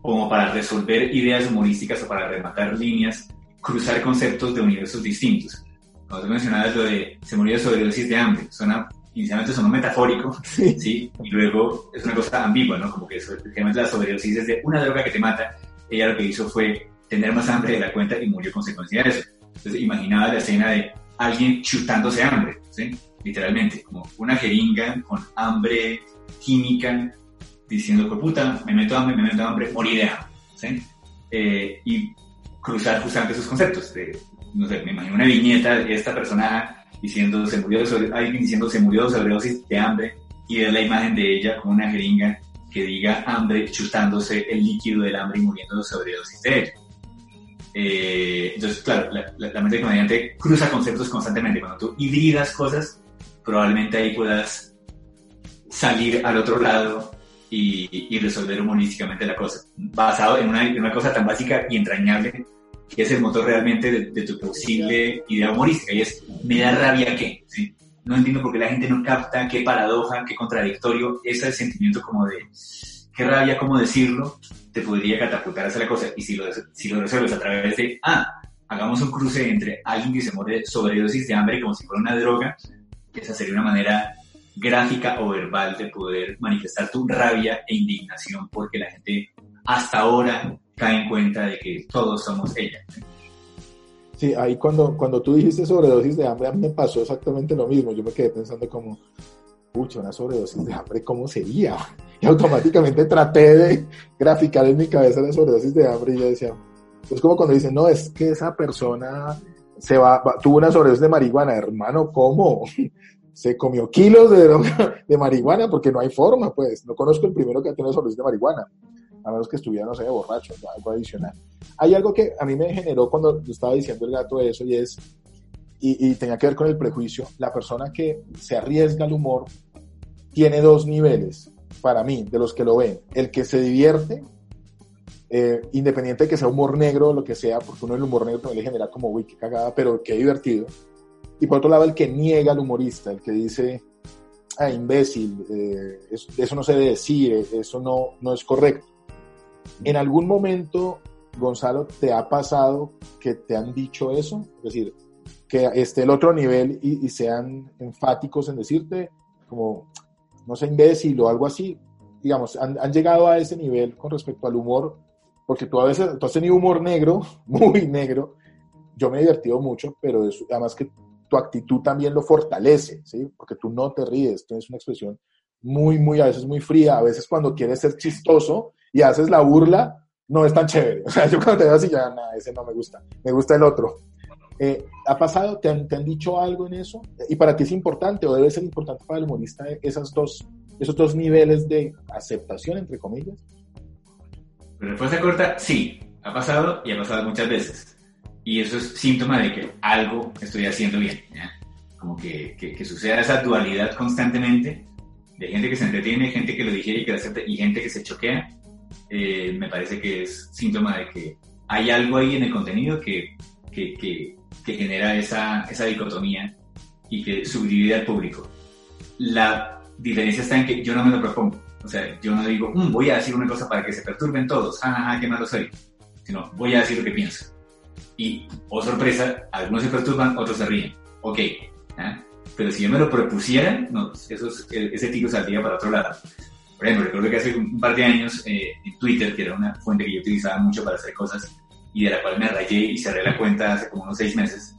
como para resolver ideas humorísticas o para rematar líneas, cruzar conceptos de universos distintos. Como tú mencionabas lo de se murió de sobredosis de hambre, suena, inicialmente sonó metafórico, sí. Y luego es una cosa ambigua, ¿no? Como que la sobredosis es de una droga que te mata. Ella lo que hizo fue tener más hambre de la cuenta y murió consecuencia de eso. Entonces imaginaba la escena de alguien chutándose hambre, ¿sí? Literalmente, como una jeringa con hambre química diciendo, que puta, me meto hambre, me meto hambre, morir de hambre. ¿sí? Eh, y cruzar justamente esos conceptos. De, no sé, me imagino una viñeta de esta persona diciendo, se murió de alguien diciendo, se murió de sobredosis de hambre, y ver la imagen de ella con una jeringa que diga hambre, chutándose el líquido del hambre y muriendo de sobredosis de ella. Eh, entonces, claro, la, la, mente comediante cruza conceptos constantemente. Cuando tú hibridas cosas, probablemente ahí puedas salir al otro lado y, resolver humorísticamente la cosa, basado en una, cosa tan básica y entrañable que es el motor realmente de, tu posible idea humorística, y es, me da rabia que, no entiendo por qué la gente no capta, qué paradoja, qué contradictorio, ese sentimiento como de, qué rabia, cómo decirlo, te podría catapultar hacia la cosa, y si lo, si lo resuelves a través de, ah, hagamos un cruce entre alguien que se muere de sobredosis de hambre como si fuera una droga, esa sería una manera gráfica o verbal de poder manifestar tu rabia e indignación porque la gente hasta ahora cae en cuenta de que todos somos ella. Sí, ahí cuando, cuando tú dijiste sobredosis de hambre, a mí me pasó exactamente lo mismo. Yo me quedé pensando como, pucha, una sobredosis de hambre, ¿cómo sería? Y automáticamente traté de graficar en mi cabeza la sobredosis de hambre y yo decía, es como cuando dicen, no, es que esa persona se va, tuvo una sobredosis de marihuana, hermano, ¿cómo? Se comió kilos de, de marihuana porque no hay forma, pues. No conozco el primero que ha tenido sobredosis de marihuana, a menos que estuviera, no sé, borracho, algo adicional. Hay algo que a mí me generó cuando estaba diciendo el gato eso y es, y, y tenía que ver con el prejuicio, la persona que se arriesga al humor tiene dos niveles, para mí, de los que lo ven. El que se divierte, eh, independiente de que sea humor negro o lo que sea, porque uno el humor negro también le genera como, uy, qué cagada, pero qué divertido. Y por otro lado, el que niega al humorista, el que dice, ah, imbécil, eh, eso, no se debe decir, eso no, no es correcto. En algún momento, Gonzalo, ¿te ha pasado que te han dicho eso? Es decir, que esté el otro nivel y, y sean enfáticos en decirte, como, no sé, imbécil o algo así, digamos, han, han, llegado a ese nivel con respecto al humor, porque tú a veces, tú has tenido humor negro, muy negro, yo me he divertido mucho, pero además que tu actitud también lo fortalece, ¿sí? Porque tú no te ríes, tienes una expresión muy, muy, a veces muy fría, a veces cuando quieres ser chistoso y haces la burla, no es tan chévere. O sea, yo cuando te veo así, ya, nada, ese no me gusta, me gusta el otro. Eh, ¿Ha pasado? ¿Te han, ¿Te han, dicho algo en eso? ¿Y para ti es importante o debe ser importante para el humorista esas dos, esos dos niveles de aceptación, entre comillas? La respuesta corta, sí. Ha pasado y ha pasado muchas veces. Y eso es síntoma de que algo estoy haciendo bien. ¿ya? Como que, que, que, suceda esa dualidad constantemente de gente que se entretiene, gente que lo digiere y que lo acepta y gente que se choquea. Eh, me parece que es síntoma de que hay algo ahí en el contenido que, que, genera esa, esa dicotomía y que subdivide al público. La diferencia está en que yo no me lo propongo. O sea, yo no digo, mmm, voy a decir una cosa para que se perturben todos, jajaja, qué malo soy. Sino, voy a decir lo que pienso. Y, oh sorpresa, algunos se perturban, otros se ríen. Ok. ¿eh? Pero si yo me lo propusiera, no, eso es, ese tiro saldría para otro lado. Por ejemplo, recuerdo que hace un par de años eh, en Twitter, que era una fuente que yo utilizaba mucho para hacer cosas, y de la cual me rayé y cerré la cuenta hace como unos seis meses,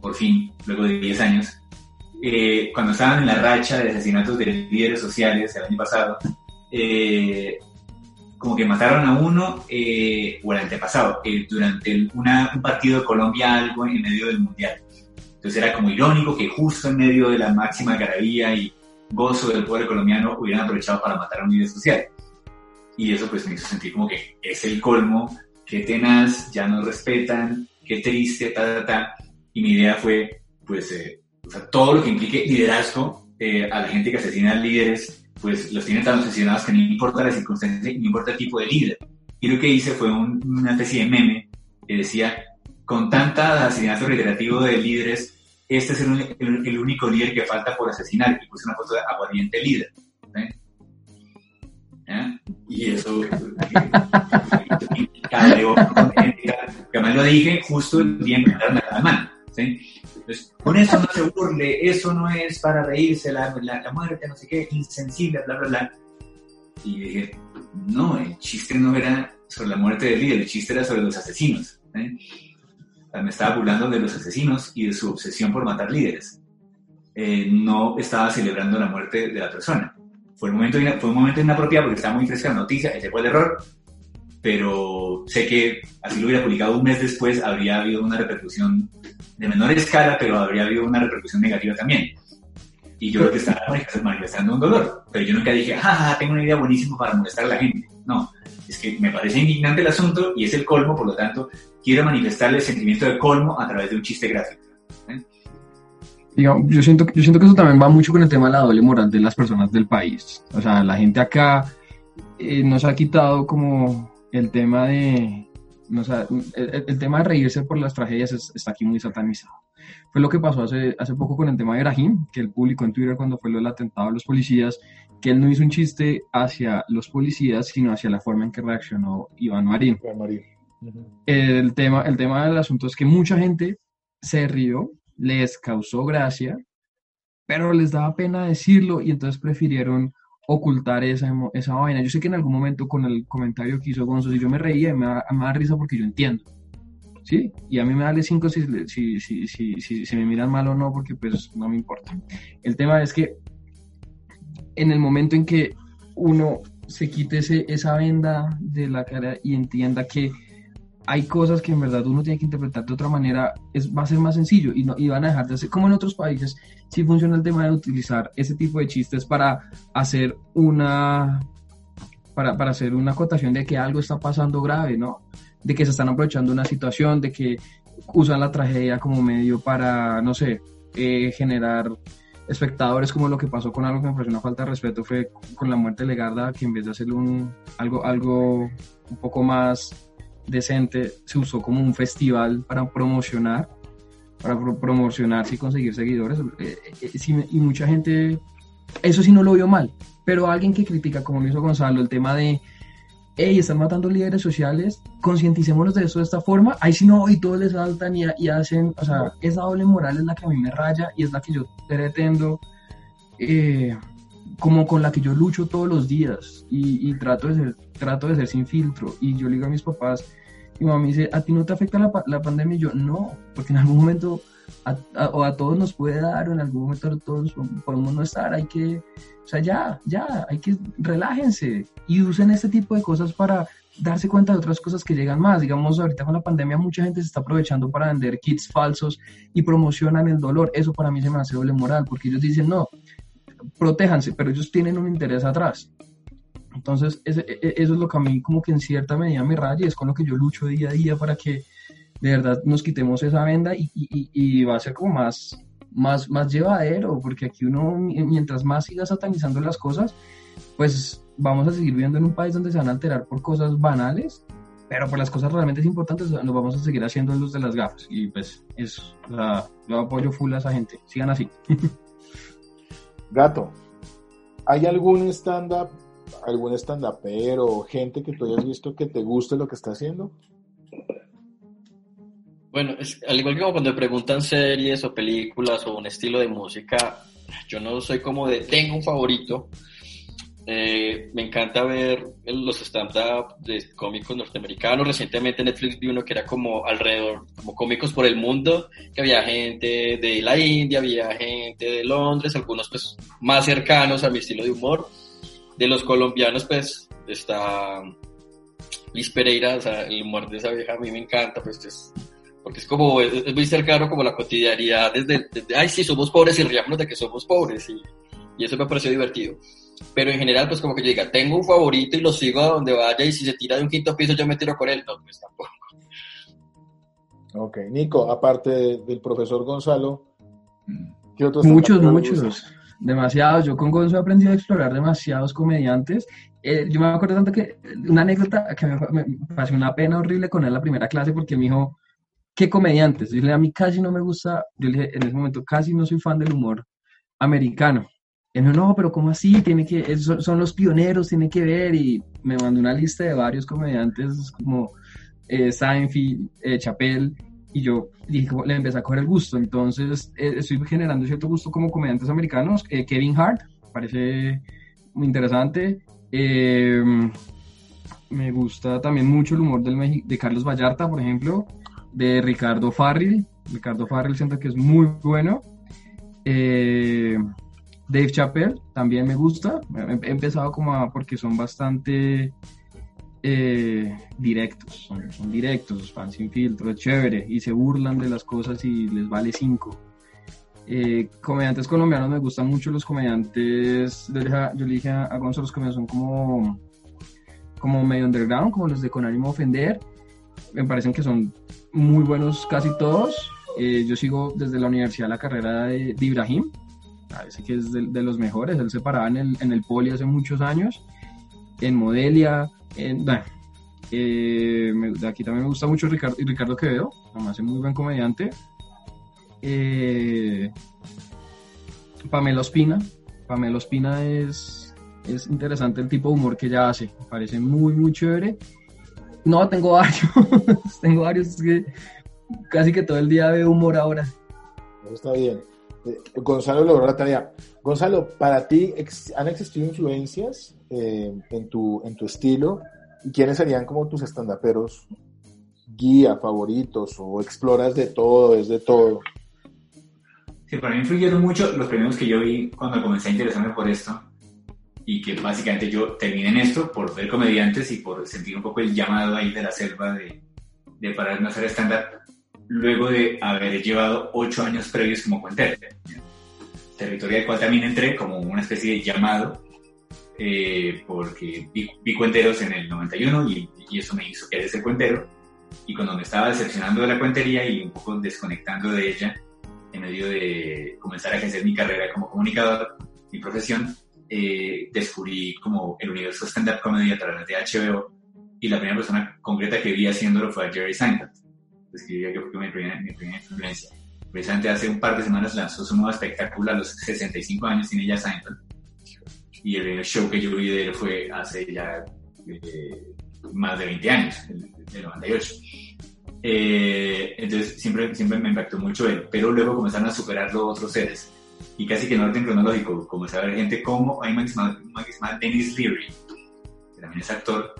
por fin, luego de diez años, eh, cuando estaban en la racha de asesinatos de líderes sociales el año pasado, eh, como que mataron a uno, eh, o el antepasado, durante un partido de Colombia algo en medio del Mundial. Entonces era como irónico que justo en medio de la máxima garabía y gozo del pueblo colombiano hubieran aprovechado para matar a un líder social. Y eso pues me hizo sentir como que es el colmo qué tenaz, ya nos respetan, qué triste, ta, ta, ta. Y mi idea fue, pues, eh, todo lo que implique liderazgo eh, a la gente que asesina a líderes, pues los tiene tan obsesionados que no importa la circunstancia, no importa el tipo de líder. Y lo que hice fue un, una especie de meme que decía, con tanta asesinato reiterativo de líderes, este es el, el, el, único líder que falta por asesinar. Y puse una foto de aguardiente líder. ¿eh? ¿Eh? Y eso cabreó que además lo dije justo el día en que me a la mano. ¿sí? Con eso no se burle, eso no es para reírse, la, la, la, muerte, no sé qué, insensible, bla, bla, bla. Y dije, no, el chiste no era sobre la muerte del líder, el chiste era sobre los asesinos. ¿sí? Me estaba burlando de los asesinos y de su obsesión por matar líderes. Eh, no estaba celebrando la muerte de la persona. Fue un momento, fue un momento inapropiado porque estaba muy fresca la noticia, ese fue el error, pero sé que así lo hubiera publicado un mes después, habría habido una repercusión de menor escala, pero habría habido una repercusión negativa también. Y yo creo que estaba manifestando un dolor, pero yo nunca dije, ah, tengo una idea buenísima para molestar a la gente. No, es que me parece indignante el asunto y es el colmo, por lo tanto, quiero manifestarle el sentimiento de colmo a través de un chiste gráfico. ¿eh? Yo, siento, yo siento que eso también va mucho con el tema de la doble moral de las personas del país. O sea, la gente acá eh, nos ha quitado como el tema de, o sea, el, el, tema de reírse por las tragedias es, está aquí muy satanizado. Fue lo que pasó hace, hace poco con el tema de Brahim, que él publicó en Twitter cuando fue lo del atentado a los policías, que él no hizo un chiste hacia los policías, sino hacia la forma en que reaccionó Iván Marín. Iván Marín. Uh -huh. el, tema, el tema del asunto es que mucha gente se rió, les causó gracia, pero les daba pena decirlo y entonces prefirieron ocultar esa, esa vaina. Yo sé que en algún momento con el comentario que hizo Gonzo, si yo me reía, me da, me da risa porque yo entiendo. ¿sí? Y a mí me vale cinco si, si, si, si, si, si me miran mal o no, porque pues no me importa. El tema es que en el momento en que uno se quite ese, esa venda de la cara y entienda que hay cosas que en verdad uno tiene que interpretar de otra manera, es, va a ser más sencillo y, no, y van a dejar de hacer, como en otros países, sí funciona el tema de utilizar ese tipo de chistes para hacer una, para, para hacer una acotación de que algo está pasando grave, ¿no? De que se están aprovechando una situación, de que usan la tragedia como medio para, no sé, eh, generar espectadores como lo que pasó con algo que me pareció una falta de respeto fue con la muerte de Legarda que en vez de hacer un algo algo un poco más decente se usó como un festival para promocionar para pro promocionarse y conseguir seguidores eh, eh, y mucha gente eso sí no lo vio mal pero alguien que critica como lo hizo Gonzalo el tema de hey, están matando líderes sociales, concienticémonos de eso de esta forma, ahí sí no, y todos les saltan y, y, hacen, o sea, esa doble moral es la que a mí me raya y es la que yo pretendo, eh, como con la que yo lucho todos los días y, y, trato, de ser, trato de ser sin filtro. Y yo le digo a mis papás, mi mamá me dice, ¿a ti no te afecta la, la pandemia? Y yo, no, porque en algún momento a, a, o a todos nos puede dar, o en algún momento todos podemos no estar, hay que, o sea, ya, ya, hay que, relájense y usen este tipo de cosas para darse cuenta de otras cosas que llegan más. Digamos, ahorita con la pandemia mucha gente se está aprovechando para vender kits falsos y promocionan el dolor. Eso para mí se me hace doble moral, porque ellos dicen, no, protéjanse, pero ellos tienen un interés atrás. Entonces, ese, eso es lo que a mí como que en cierta medida me raya es con lo que yo lucho día a día para que de verdad nos quitemos esa venda y, y, y va a ser como más, más, más llevadero, porque aquí uno, mientras más siga satanizando las cosas, pues vamos a seguir viviendo en un país donde se van a alterar por cosas banales, pero por las cosas realmente importantes nos vamos a seguir haciendo en luz de las gafas. Y pues es, o sea, yo apoyo full a esa gente. Sigan así. Gato, ¿hay algún stand-up, algún stand-upero o gente que tú hayas visto que te guste lo que está haciendo? Bueno, al igual que como cuando preguntan series o películas o un estilo de música, yo no soy como de tengo un favorito. Eh, me encanta ver los stand-up de cómicos norteamericanos. Recientemente Netflix vi uno que era como alrededor, como cómicos por el mundo, que había gente de la India, había gente de Londres, algunos pues más cercanos a mi estilo de humor. De los colombianos pues está Liz Pereira, o sea, el humor de esa vieja a mí me encanta, pues es porque es como, es, es muy cercano como la cotidianidad desde, desde, ay, sí, somos pobres y riámonos de que somos pobres, y, y eso me pareció divertido. Pero en general, pues como que yo diga, tengo un favorito y lo sigo a donde vaya, y si se tira de un quinto piso, yo me tiro con él, no, pues tampoco. Ok, Nico, aparte del profesor Gonzalo, ¿qué otros Muchos, muchos, demasiados. Yo con Gonzalo he aprendido a explorar demasiados comediantes. Eh, yo me acuerdo tanto que una anécdota que me, me una pena horrible con él en la primera clase porque me dijo, ¿qué comediantes? Yo le a mí casi no me gusta, yo le dije en ese momento, casi no soy fan del humor americano. Él me dijo, no, pero ¿cómo así? Tiene que, son, son los pioneros, tiene que ver. Y me mandó una lista de varios comediantes como eh, Seinfeld, eh, Chappelle, y yo le empecé a coger el gusto. Entonces, eh, estoy generando cierto gusto como comediantes americanos. Eh, Kevin Hart, parece muy interesante. Eh, me gusta también mucho el humor del, de Carlos Vallarta, por ejemplo de Ricardo Farrell. Ricardo Farrell siento que es muy bueno. Dave Chappelle también me gusta. He empezado como a, porque son bastante eh, directos, son, directos, van sin filtro, es chévere y se burlan de las cosas y les vale cinco. Eh, comediantes colombianos me gustan mucho los comediantes, yo le dije, yo a, a Gonzalo, los comediantes son como, como medio underground, como los de con ánimo ofender, me parecen que son muy buenos casi todos. Eh, yo sigo desde la universidad la carrera de, de Ibrahim, parece que es de, de, los mejores. Él se paraba en el, en el poli hace muchos años, en Modelia. Eh, me, de aquí también me gusta mucho Ricardo, Ricardo Quevedo, además es muy buen comediante. Eh, Pamela Ospina, Pamela Ospina es, es interesante el tipo de humor que ella hace, me parece muy, muy chévere. No, tengo varios. tengo varios. Es que casi que todo el día veo humor ahora. Está bien. Eh, Gonzalo logró la tarea. Gonzalo, para ti, ex ¿han existido influencias eh, en, tu, en tu estilo? ¿Y quiénes serían como tus estandaperos guía, favoritos o exploras de todo, es de todo? Sí, para mí influyeron mucho los primeros que yo vi cuando comencé a interesarme por esto y que básicamente yo terminé en esto por ver comediantes y por sentir un poco el llamado ahí de la selva de, de pararme a hacer stand-up luego de haber llevado ocho años previos como cuentero. Territorio al cual también entré como una especie de llamado eh, porque vi, cuenteros en el 91 y, y eso me hizo querer ser cuentero y cuando me estaba decepcionando de la cuentería y un poco desconectando de ella en medio de comenzar a ejercer mi carrera como comunicador, mi profesión, eh, descubrí como el universo stand-up comedy a través de HBO y la primera persona concreta que vi haciéndolo fue a Jerry Seinfeld. Pues que fue mi primera, mi primera influencia. Precisamente hace un par de semanas lanzó su nuevo espectáculo a los 65 años, tiene ya Seinfeld. Y el show que yo vi de él fue hace ya eh, más de 20 años, el, el 98. Eh, entonces siempre, siempre me impactó mucho él, pero luego comenzaron a superarlo otros seres. Y casi que en orden cronológico, comencé a ver gente como, hay un que se Dennis Leary, que también es actor,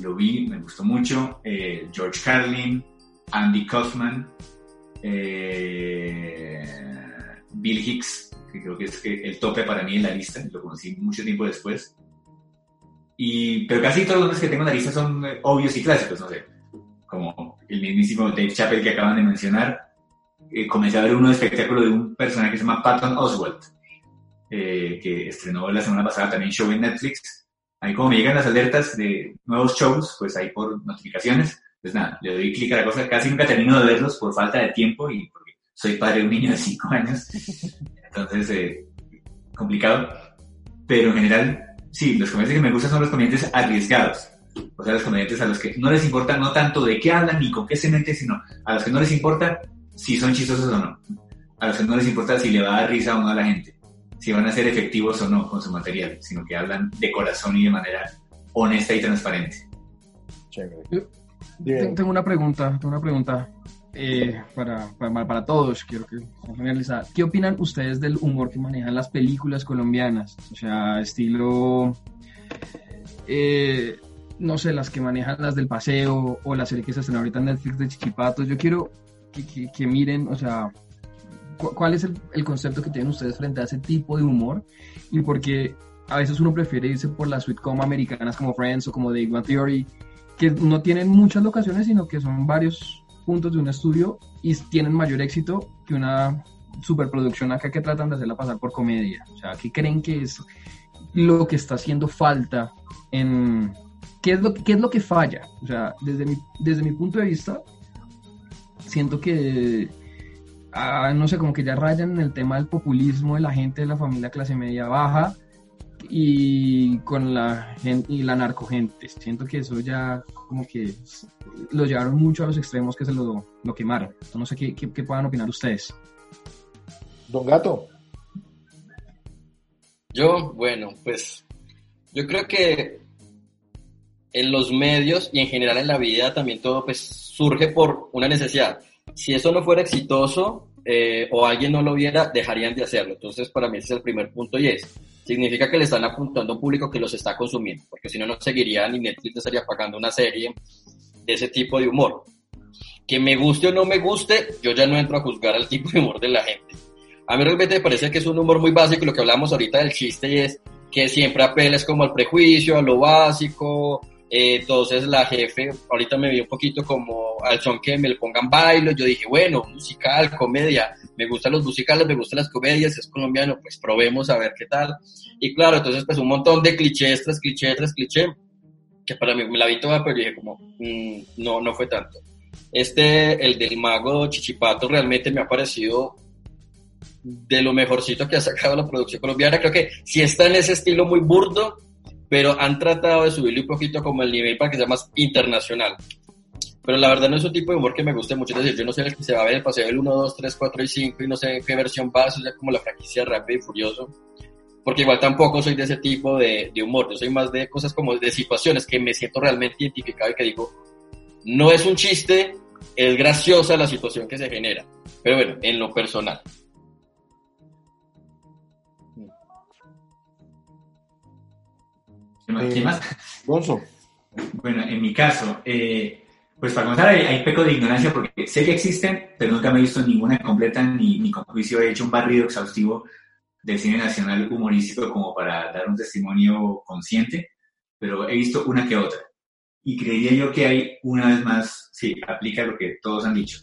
lo vi, me gustó mucho, eh, George Carlin, Andy Kaufman, eh, Bill Hicks, que creo que es el tope para mí en la lista, lo conocí mucho tiempo después. Y, pero casi todos los nombres que tengo en la lista son obvios y clásicos, no sé como el mismísimo Dave Chappelle que acaban de mencionar, eh, comencé a ver un espectáculo de un personaje que se llama Patton Oswalt, eh, que estrenó la semana pasada también show en Netflix. Ahí como me llegan las alertas de nuevos shows, pues ahí por notificaciones, pues nada, le doy clic a la cosa. Casi nunca termino de verlos por falta de tiempo y porque soy padre de un niño de 5 años. Entonces, eh, complicado. Pero en general, sí, los comediantes que me gustan son los comediantes arriesgados o sea, los comediantes a los que no les importa no tanto de qué hablan ni con qué se meten, sino a los que no les importa si son chistosos o no. A los que no les importa si le va a dar risa o no a la gente, si van a ser efectivos o no con su material, sino que hablan de corazón y de manera honesta y transparente. Tengo una pregunta, tengo una pregunta eh, para, para, para, todos, quiero que generalizar. ¿Qué opinan ustedes del humor que manejan las películas colombianas? O sea, estilo... Eh, no sé, las que manejan las del paseo o las serie que se están ahorita en Netflix de Chichipatos. Yo quiero que, que, miren, o sea, cuál es el, concepto que tienen ustedes frente a ese tipo de humor y porque a veces uno prefiere irse por las sitcom americanas como Friends o como The Big Theory, que no tienen muchas locaciones, sino que son varios puntos de un estudio y tienen mayor éxito que una superproducción acá que tratan de hacerla pasar por comedia. O sea, ¿qué creen que es lo que está haciendo falta en, ¿qué es lo, qué es lo que falla? O sea, desde mi, desde mi punto de vista, siento que, ah, no sé, como que ya rayan en el tema del populismo de la gente de la familia clase media baja y con la gente y la narcogente. Siento que eso ya como que lo llevaron mucho a los extremos que se lo, lo quemaron. No sé qué, qué, qué puedan opinar ustedes. Don Gato. Yo, bueno, pues yo creo que en los medios y en general en la vida también todo pues surge por una necesidad. Si eso no fuera exitoso eh, o alguien no lo viera, dejarían de hacerlo. Entonces para mí ese es el primer punto y es, significa que le están apuntando a un público que los está consumiendo, porque si no, no seguirían ni Netflix estaría pagando una serie de ese tipo de humor. Que me guste o no me guste, yo ya no entro a juzgar al tipo de humor de la gente. A mí realmente me parece que es un humor muy básico, lo que hablamos ahorita del chiste y es que siempre apeles como al prejuicio, a lo básico, entonces la jefe, ahorita me vi un poquito como al son que me le pongan bailo, yo dije, bueno, musical, comedia, me gustan los musicales, me gustan las comedias, es colombiano, pues probemos a ver qué tal. Y claro, entonces pues un montón de clichés tras cliché tras cliché, que para mí me la vi toda, pero dije como, mm, no, no fue tanto. Este, el del mago Chichipato, realmente me ha parecido de lo mejorcito que ha sacado la producción colombiana. Creo que si está en ese estilo muy burdo, pero han tratado de subirle un poquito como el nivel para que sea más internacional. Pero la verdad no es un tipo de humor que me guste mucho. Es decir, yo no sé el que se va a ver el paseo del 1, 2, 3, 4 y 5 y no sé qué versión va, eso ya como la franquicia Rápido y Furioso. Porque igual tampoco soy de ese tipo de, de humor. Yo soy más de cosas como de situaciones que me siento realmente identificado y que digo, no es un chiste, es graciosa la situación que se genera. Pero bueno, en lo personal. ¿Qué más? Eh, Bueno, en mi caso, eh, Pues para comenzar, hay, hay, peco de ignorancia porque sé que existen, pero nunca me he visto ninguna completa ni, ni con juicio he hecho un barrido exhaustivo del cine nacional humorístico como para dar un testimonio consciente, pero he visto una que otra. Y creería yo que hay, una vez más, sí, aplica lo que todos han dicho,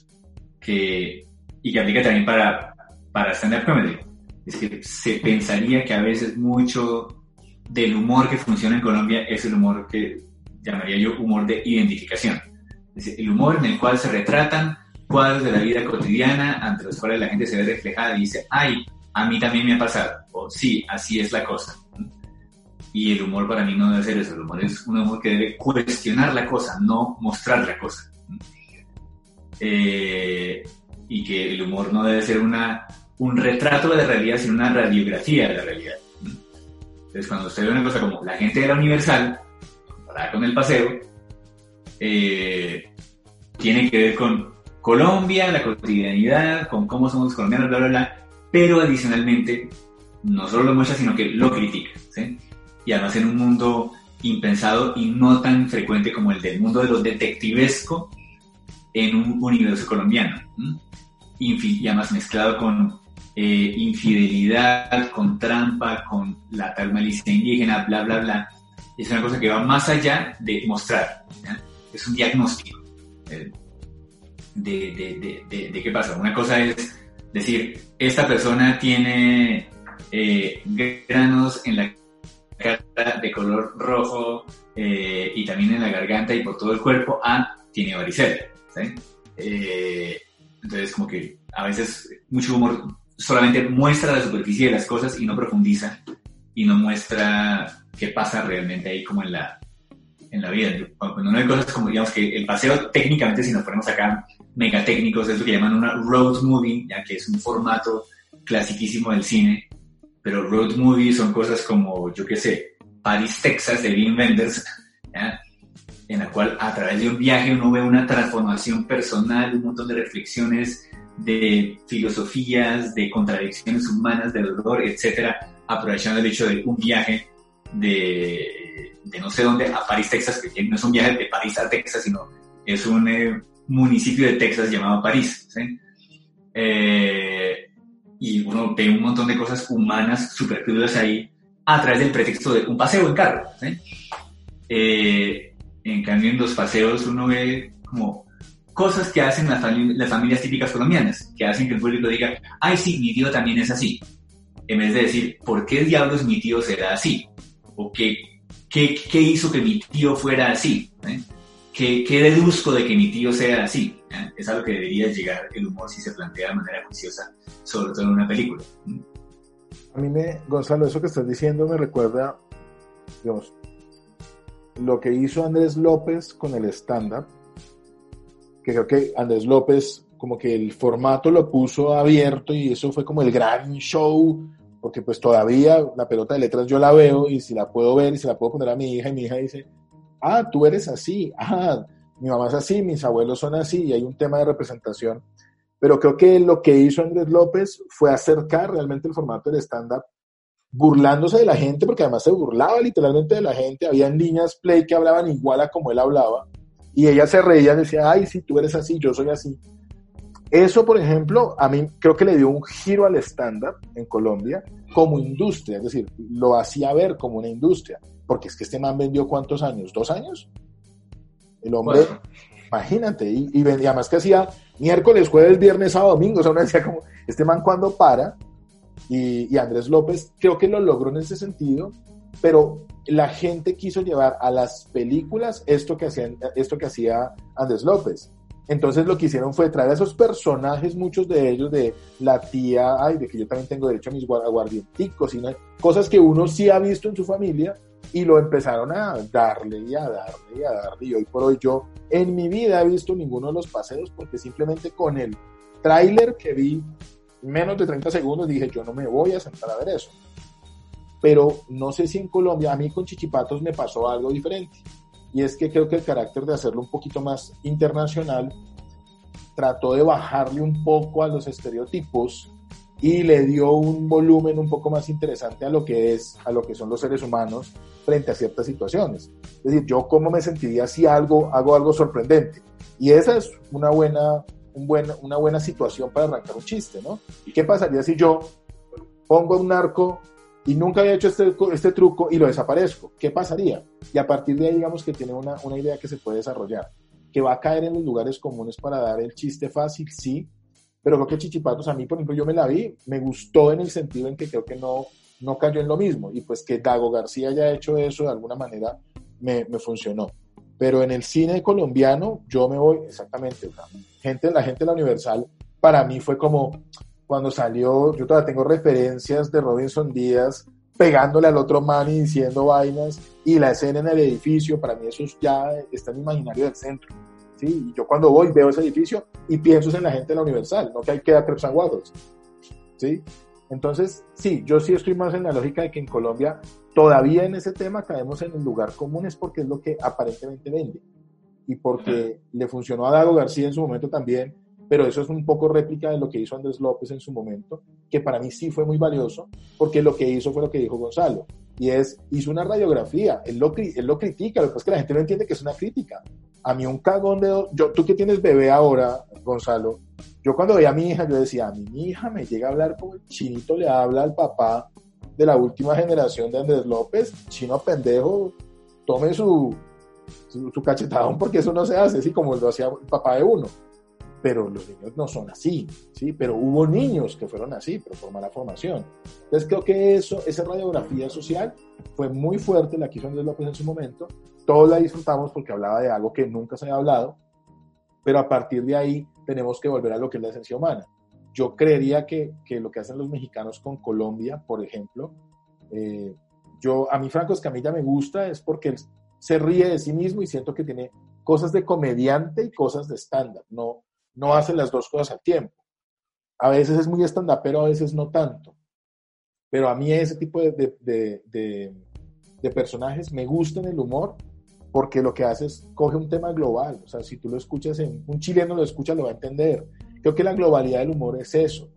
que, y que aplica también para, para stand-up comedy. Es que se pensaría que a veces mucho del humor que funciona en Colombia es el humor que llamaría yo humor de identificación. Es el humor en el cual se retratan cuadros de la vida cotidiana ante los cuales la gente se ve reflejada y dice, ay, a mí también me ha pasado, o sí, así es la cosa. Y el humor para mí no debe ser eso, el humor es un humor que debe cuestionar la cosa, no mostrar la cosa. Eh, y que el humor no debe ser una, un retrato de la realidad, sino una radiografía de la realidad. Entonces, cuando usted ve una cosa como la gente era universal, comparada con el paseo, eh, tiene que ver con Colombia, la cotidianidad, con cómo somos colombianos, bla, bla, bla, pero adicionalmente no solo lo muestra, sino que lo critica. Y además en un mundo impensado y no tan frecuente como el del mundo de lo detectivesco en un universo colombiano. y además mezclado con eh, infidelidad, con trampa, con la tal malicia indígena, bla, bla, bla. Es una cosa que va más allá de mostrar. Es un diagnóstico eh, de, de, de, qué pasa. Una cosa es decir, esta persona tiene eh, granos en la cara de color rojo y también en la garganta y por todo el cuerpo. Ah, tiene varicela. entonces, como que a veces mucho humor solamente muestra la superficie de las cosas y no profundiza y no muestra qué pasa realmente ahí como en la, en la vida. Cuando uno ve cosas como, digamos, que el paseo técnicamente, si nos ponemos acá megatécnicos, es lo que llaman una road movie, ya que es un formato clasiquísimo del cine, pero road movie son cosas como, yo qué sé, Paris, Texas, de Wim Wenders, en la cual a través de un viaje uno ve una transformación personal, un montón de reflexiones de filosofías, de contradicciones humanas, de dolor, etcétera, aprovechando el hecho de un viaje de, de no sé dónde a París, Texas, que no es un viaje de París a Texas, sino es un eh, municipio de Texas llamado París. Eh, y uno ve un montón de cosas humanas súper crudas ahí a través del pretexto de un paseo en carro. Eh, en cambio, en los paseos uno ve como cosas que hacen las, las, familias típicas colombianas, que hacen que el público diga, ay, sí, mi tío también es así. En vez de decir, ¿por qué diablos mi tío será así? ¿O qué, qué, qué hizo que mi tío fuera así? ¿Eh? ¿Qué, ¿Qué, deduzco de que mi tío sea así? ¿Eh? Es algo que debería llegar el humor si se plantea de manera juiciosa, sobre todo en una película. A mí me, Gonzalo, eso que estás diciendo me recuerda, digamos, lo que hizo Andrés López con el stand-up, que creo que Andrés López como que el formato lo puso abierto y eso fue como el gran show, porque pues todavía la pelota de letras yo la veo y si la puedo ver y si la puedo poner a mi hija y mi hija dice, ah, tú eres así, ah, mi mamá es así, mis abuelos son así y hay un tema de representación. Pero creo que lo que hizo Andrés López fue acercar realmente el formato del stand-up burlándose de la gente, porque además se burlaba literalmente de la gente. Había niñas play que hablaban igual a como él hablaba y ella se reía decía, ay, si tú eres así, yo soy así. Eso, por ejemplo, a mí creo que le dio un giro al stand-up en Colombia como industria, es decir, lo hacía ver como una industria, porque es que este man vendió cuántos años, dos años. El hombre, imagínate, y, y vendía más que hacía miércoles, jueves, viernes, sábado, domingo, o sea, uno decía como, este man cuando para, y, y Andrés López creo que lo logró en ese sentido, pero la gente quiso llevar a las películas esto que, hacían, esto que hacía Andrés López. Entonces lo que hicieron fue traer a esos personajes, muchos de ellos, de la tía, ay, de que yo también tengo derecho a mis aguardienticos, cosas que uno sí ha visto en su familia, y lo empezaron a darle y a darle y a darle. Y hoy por hoy yo en mi vida he visto ninguno de los paseos porque simplemente con el tráiler que vi menos de 30 segundos dije yo no me voy a sentar a ver eso pero no sé si en Colombia, a mí con Chichipatos me pasó algo diferente. Y es que creo que el carácter de hacerlo un poquito más internacional trató de bajarle un poco a los estereotipos y le dio un volumen un poco más interesante a lo que es, a lo que son los seres humanos frente a ciertas situaciones. Es decir, yo cómo me sentiría si algo, hago algo sorprendente. Y esa es una buena, un buen, una buena situación para arrancar un chiste, ¿no? ¿Y qué pasaría si yo pongo un arco y nunca había hecho este, este truco y lo desaparezco? ¿Qué pasaría? Y a partir de ahí, digamos que tiene una, una idea que se puede desarrollar. Que va a caer en los lugares comunes para dar el chiste fácil, sí, pero creo que Chichipatos a mí, por ejemplo, yo me la vi, me gustó en el sentido en que creo que no, no cayó en lo mismo, y pues que Dago García haya hecho eso de alguna manera me, me funcionó. Pero en el cine colombiano yo me voy exactamente, gente, la gente de la Universal, para mí fue como cuando salió, yo todavía tengo referencias de Robinson Díaz pegándole al otro man y diciendo vainas, y la escena en el edificio, para mí eso ya está en mi imaginario del centro ¿sí? Y yo cuando voy veo ese edificio y pienso en la gente de la Universal, no que hay que dar Crepes and Waffles, ¿sí? Entonces, sí, yo sí estoy más en la lógica de que en Colombia todavía en ese tema caemos en el lugar común es porque es lo que aparentemente vende y porque le funcionó a Dago García en su momento también, pero eso es un poco réplica de lo que hizo Andrés López en su momento, que para mí sí fue muy valioso, porque lo que hizo fue lo que dijo Gonzalo, y es, hizo una radiografía, él lo, él lo critica, lo que pasa es que la gente no entiende que es una crítica. A mí un cagón de... Yo, tú que tienes bebé ahora, Gonzalo, yo cuando veía a mi hija, yo decía, a mi hija me llega a hablar como el chinito le habla al papá de la última generación de Andrés López, chino pendejo, tome su, su, su cachetadón porque eso no se hace, así como lo hacía el papá de uno pero los niños no son así, ¿sí? Pero hubo niños que fueron así, pero por mala formación. Entonces creo que eso, esa radiografía social fue muy fuerte, la que hizo Andrés López en su momento, todos la disfrutamos porque hablaba de algo que nunca se había hablado, pero a partir de ahí tenemos que volver a lo que es la esencia humana. Yo creería que, que lo que hacen los mexicanos con Colombia, por ejemplo, eh, yo, a mí Franco Escamilla me gusta es porque él se ríe de sí mismo y siento que tiene cosas de comediante y cosas de estándar, no, no hace las dos cosas al tiempo. A veces es muy estándar, pero a veces no tanto. Pero a mí ese tipo de, de, personajes me gusta en el humor porque lo que hace es coge un tema global. O sea, si tú lo escuchas en un chileno lo escucha, lo va a entender. Creo que la globalidad del humor es eso.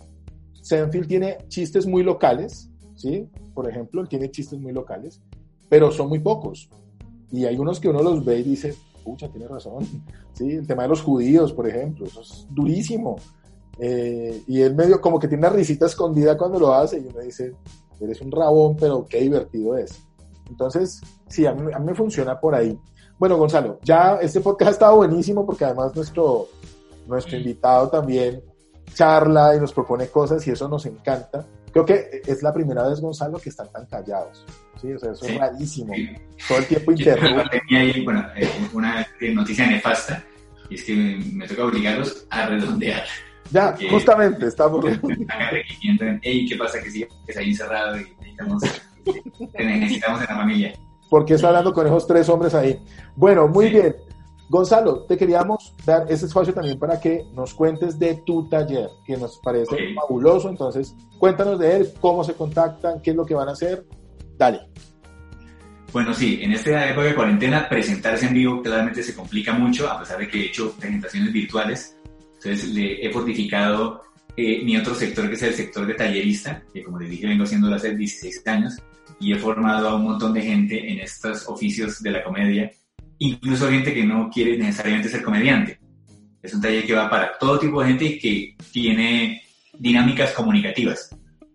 Senfield tiene chistes muy locales, ¿sí? Por ejemplo, él tiene chistes muy locales, pero son muy pocos. Y hay unos que uno los ve y dice, pucha, tiene razón. Sí, el tema de los judíos, por ejemplo, eso es durísimo. Eh, y él medio como que tiene una risita escondida cuando lo hace y uno dice, eres un rabón, pero qué divertido es. Entonces, sí, a mí, a mí me funciona por ahí. Bueno, Gonzalo, ya este podcast ha estado buenísimo porque además nuestro, nuestro invitado también charla y nos propone cosas y eso nos encanta. Creo que es la primera vez, Gonzalo, que están tan callados. Sí, o sea, eso es rarísimo. Todo el tiempo interrumpe. Tenía ahí, bueno, eh, una noticia nefasta, y es que me toca obligarlos a redondear. Ya, justamente, estamos. Ey, ¿qué pasa? Que sigues ahí encerrado y necesitamos, te necesitamos en la familia. ¿Por qué está hablando con esos tres hombres ahí? Bueno, muy bien. Gonzalo, te queríamos dar ese espacio también para que nos cuentes de tu taller, que nos parece fabuloso. Entonces, cuéntanos de él, cómo se contactan, qué es lo que van a hacer. Dale. Bueno, sí, en esta época de cuarentena presentarse en vivo claramente se complica mucho, a pesar de que he hecho presentaciones virtuales. Entonces, le he fortificado eh, mi otro sector, que es el sector de tallerista, que como les dije, vengo haciéndolo hace 16 años, y he formado a un montón de gente en estos oficios de la comedia incluso gente que no quiere necesariamente ser comediante. Es un taller que va para todo tipo de gente y que tiene dinámicas comunicativas.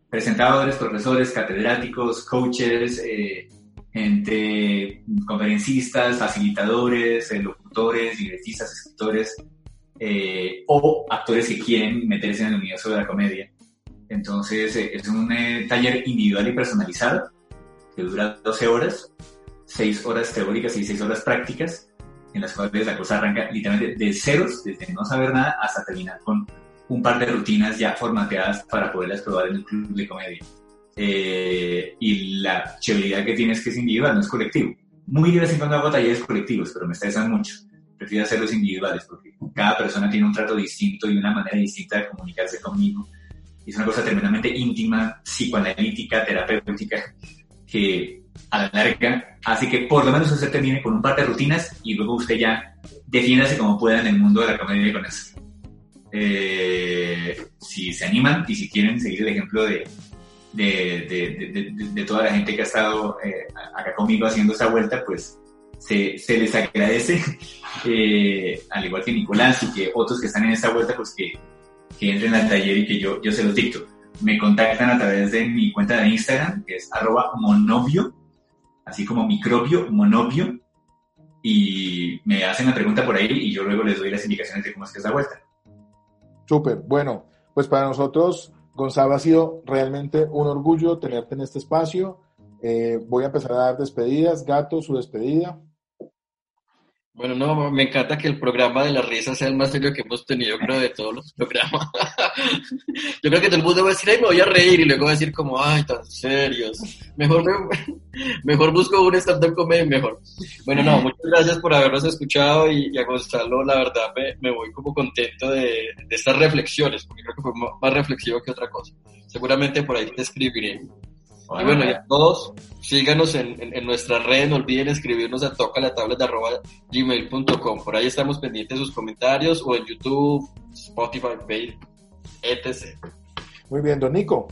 Presentadores, profesores, catedráticos, coaches, eh, gente, conferencistas, facilitadores, eh, locutores, libretistas, escritores eh, o actores que quieren meterse en el universo de la comedia. Entonces es un taller individual y personalizado que dura 12 horas seis horas teóricas y seis horas prácticas, en las cuales la cosa arranca literalmente de ceros, desde no saber nada hasta terminar con un par de rutinas ya formateadas para poderlas probar en el club de comedia. Eh, y la chéveridad que tiene es que es individual, no es colectivo. Muy de vez en cuando hago talleres colectivos, pero me estresan mucho. Prefiero hacerlos individuales porque cada persona tiene un trato distinto y una manera distinta de comunicarse conmigo. Es una cosa tremendamente íntima, psicoanalítica, terapéutica, que a la larga así que por lo menos usted termine con un par de rutinas y luego usted ya defiéndase como pueda en el mundo de la comedia con eso. eh, si se animan y si quieren seguir el ejemplo de, de, de, de, de toda la gente que ha estado eh, acá conmigo haciendo esa vuelta, pues se, se les agradece, eh, al igual que Nicolás y que otros que están en esta vuelta, pues que, que entren al taller y que yo, yo se los dicto. Me contactan a través de mi cuenta de Instagram, que es arroba monobio, así como microbio, monobio, y me hacen la pregunta por ahí y yo luego les doy las indicaciones de cómo es que es la vuelta. Súper, bueno, pues para nosotros, Gonzalo, ha sido realmente un orgullo tenerte en este espacio. Eh, voy a empezar a dar despedidas. Gato, su despedida. Bueno, no, me encanta que el programa de la risa sea el más serio que hemos tenido, creo, de todos los programas. Yo creo que todo el mundo va a decir, ay, me voy a reír, y luego va a decir como, ay, tan serios. Mejor, me- mejor busco un stand-up comedy mejor. Bueno, no, muchas gracias por habernos escuchado y, y a Gonzalo, la verdad, me, voy como contento de, estas reflexiones, porque creo que fue más reflexivo que otra cosa. Seguramente por ahí te escribiré. Y bueno, y a todos, síganos en, en, en nuestra red, no olviden escribirnos a tocalatablet.gmail.com. Por ahí estamos pendientes de sus comentarios o en YouTube, Spotify, Facebook, etc. Muy bien, don Nico.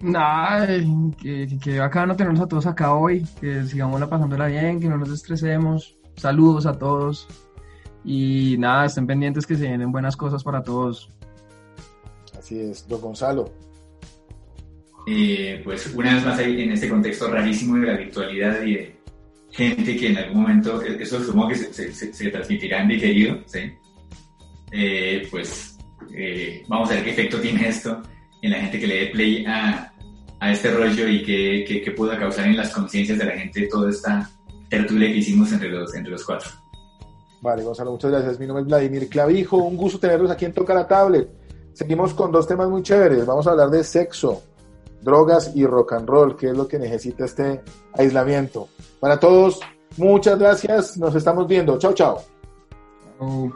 Nada, que, que, que bacano tenernos a todos acá hoy, que sigamos la pasándola bien, que no nos estresemos. Saludos a todos. Y nada, estén pendientes que se vienen buenas cosas para todos. Así es, don Gonzalo. Eh, pues una vez más en este contexto rarísimo de la virtualidad y de gente que en algún momento, eh, eso supongo que se, se, se- transmitirá en diferido, ¿sí? Eh, pues eh, vamos a ver qué efecto tiene esto en la gente que le dé play a, a este rollo y qué, qué, qué pueda causar en las conciencias de la gente toda esta tertulia que hicimos entre los, entre los cuatro. Vale, Gonzalo, muchas gracias. Mi nombre es Vladimir Clavijo. Un gusto tenerlos aquí en Toca la Tablet. Seguimos con dos temas muy chéveres. Vamos a hablar de sexo, drogas y rock and roll, que es lo que necesita este aislamiento. Para todos, muchas gracias. Nos estamos viendo. Chao, chao. Oh.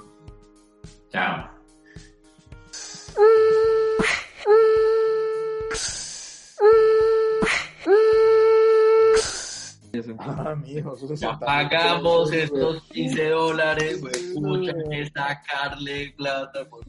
Chao. Ah, mijo, Ya pagamos estos 15 dólares, güey, pucha, hay que sacarle plata. pues.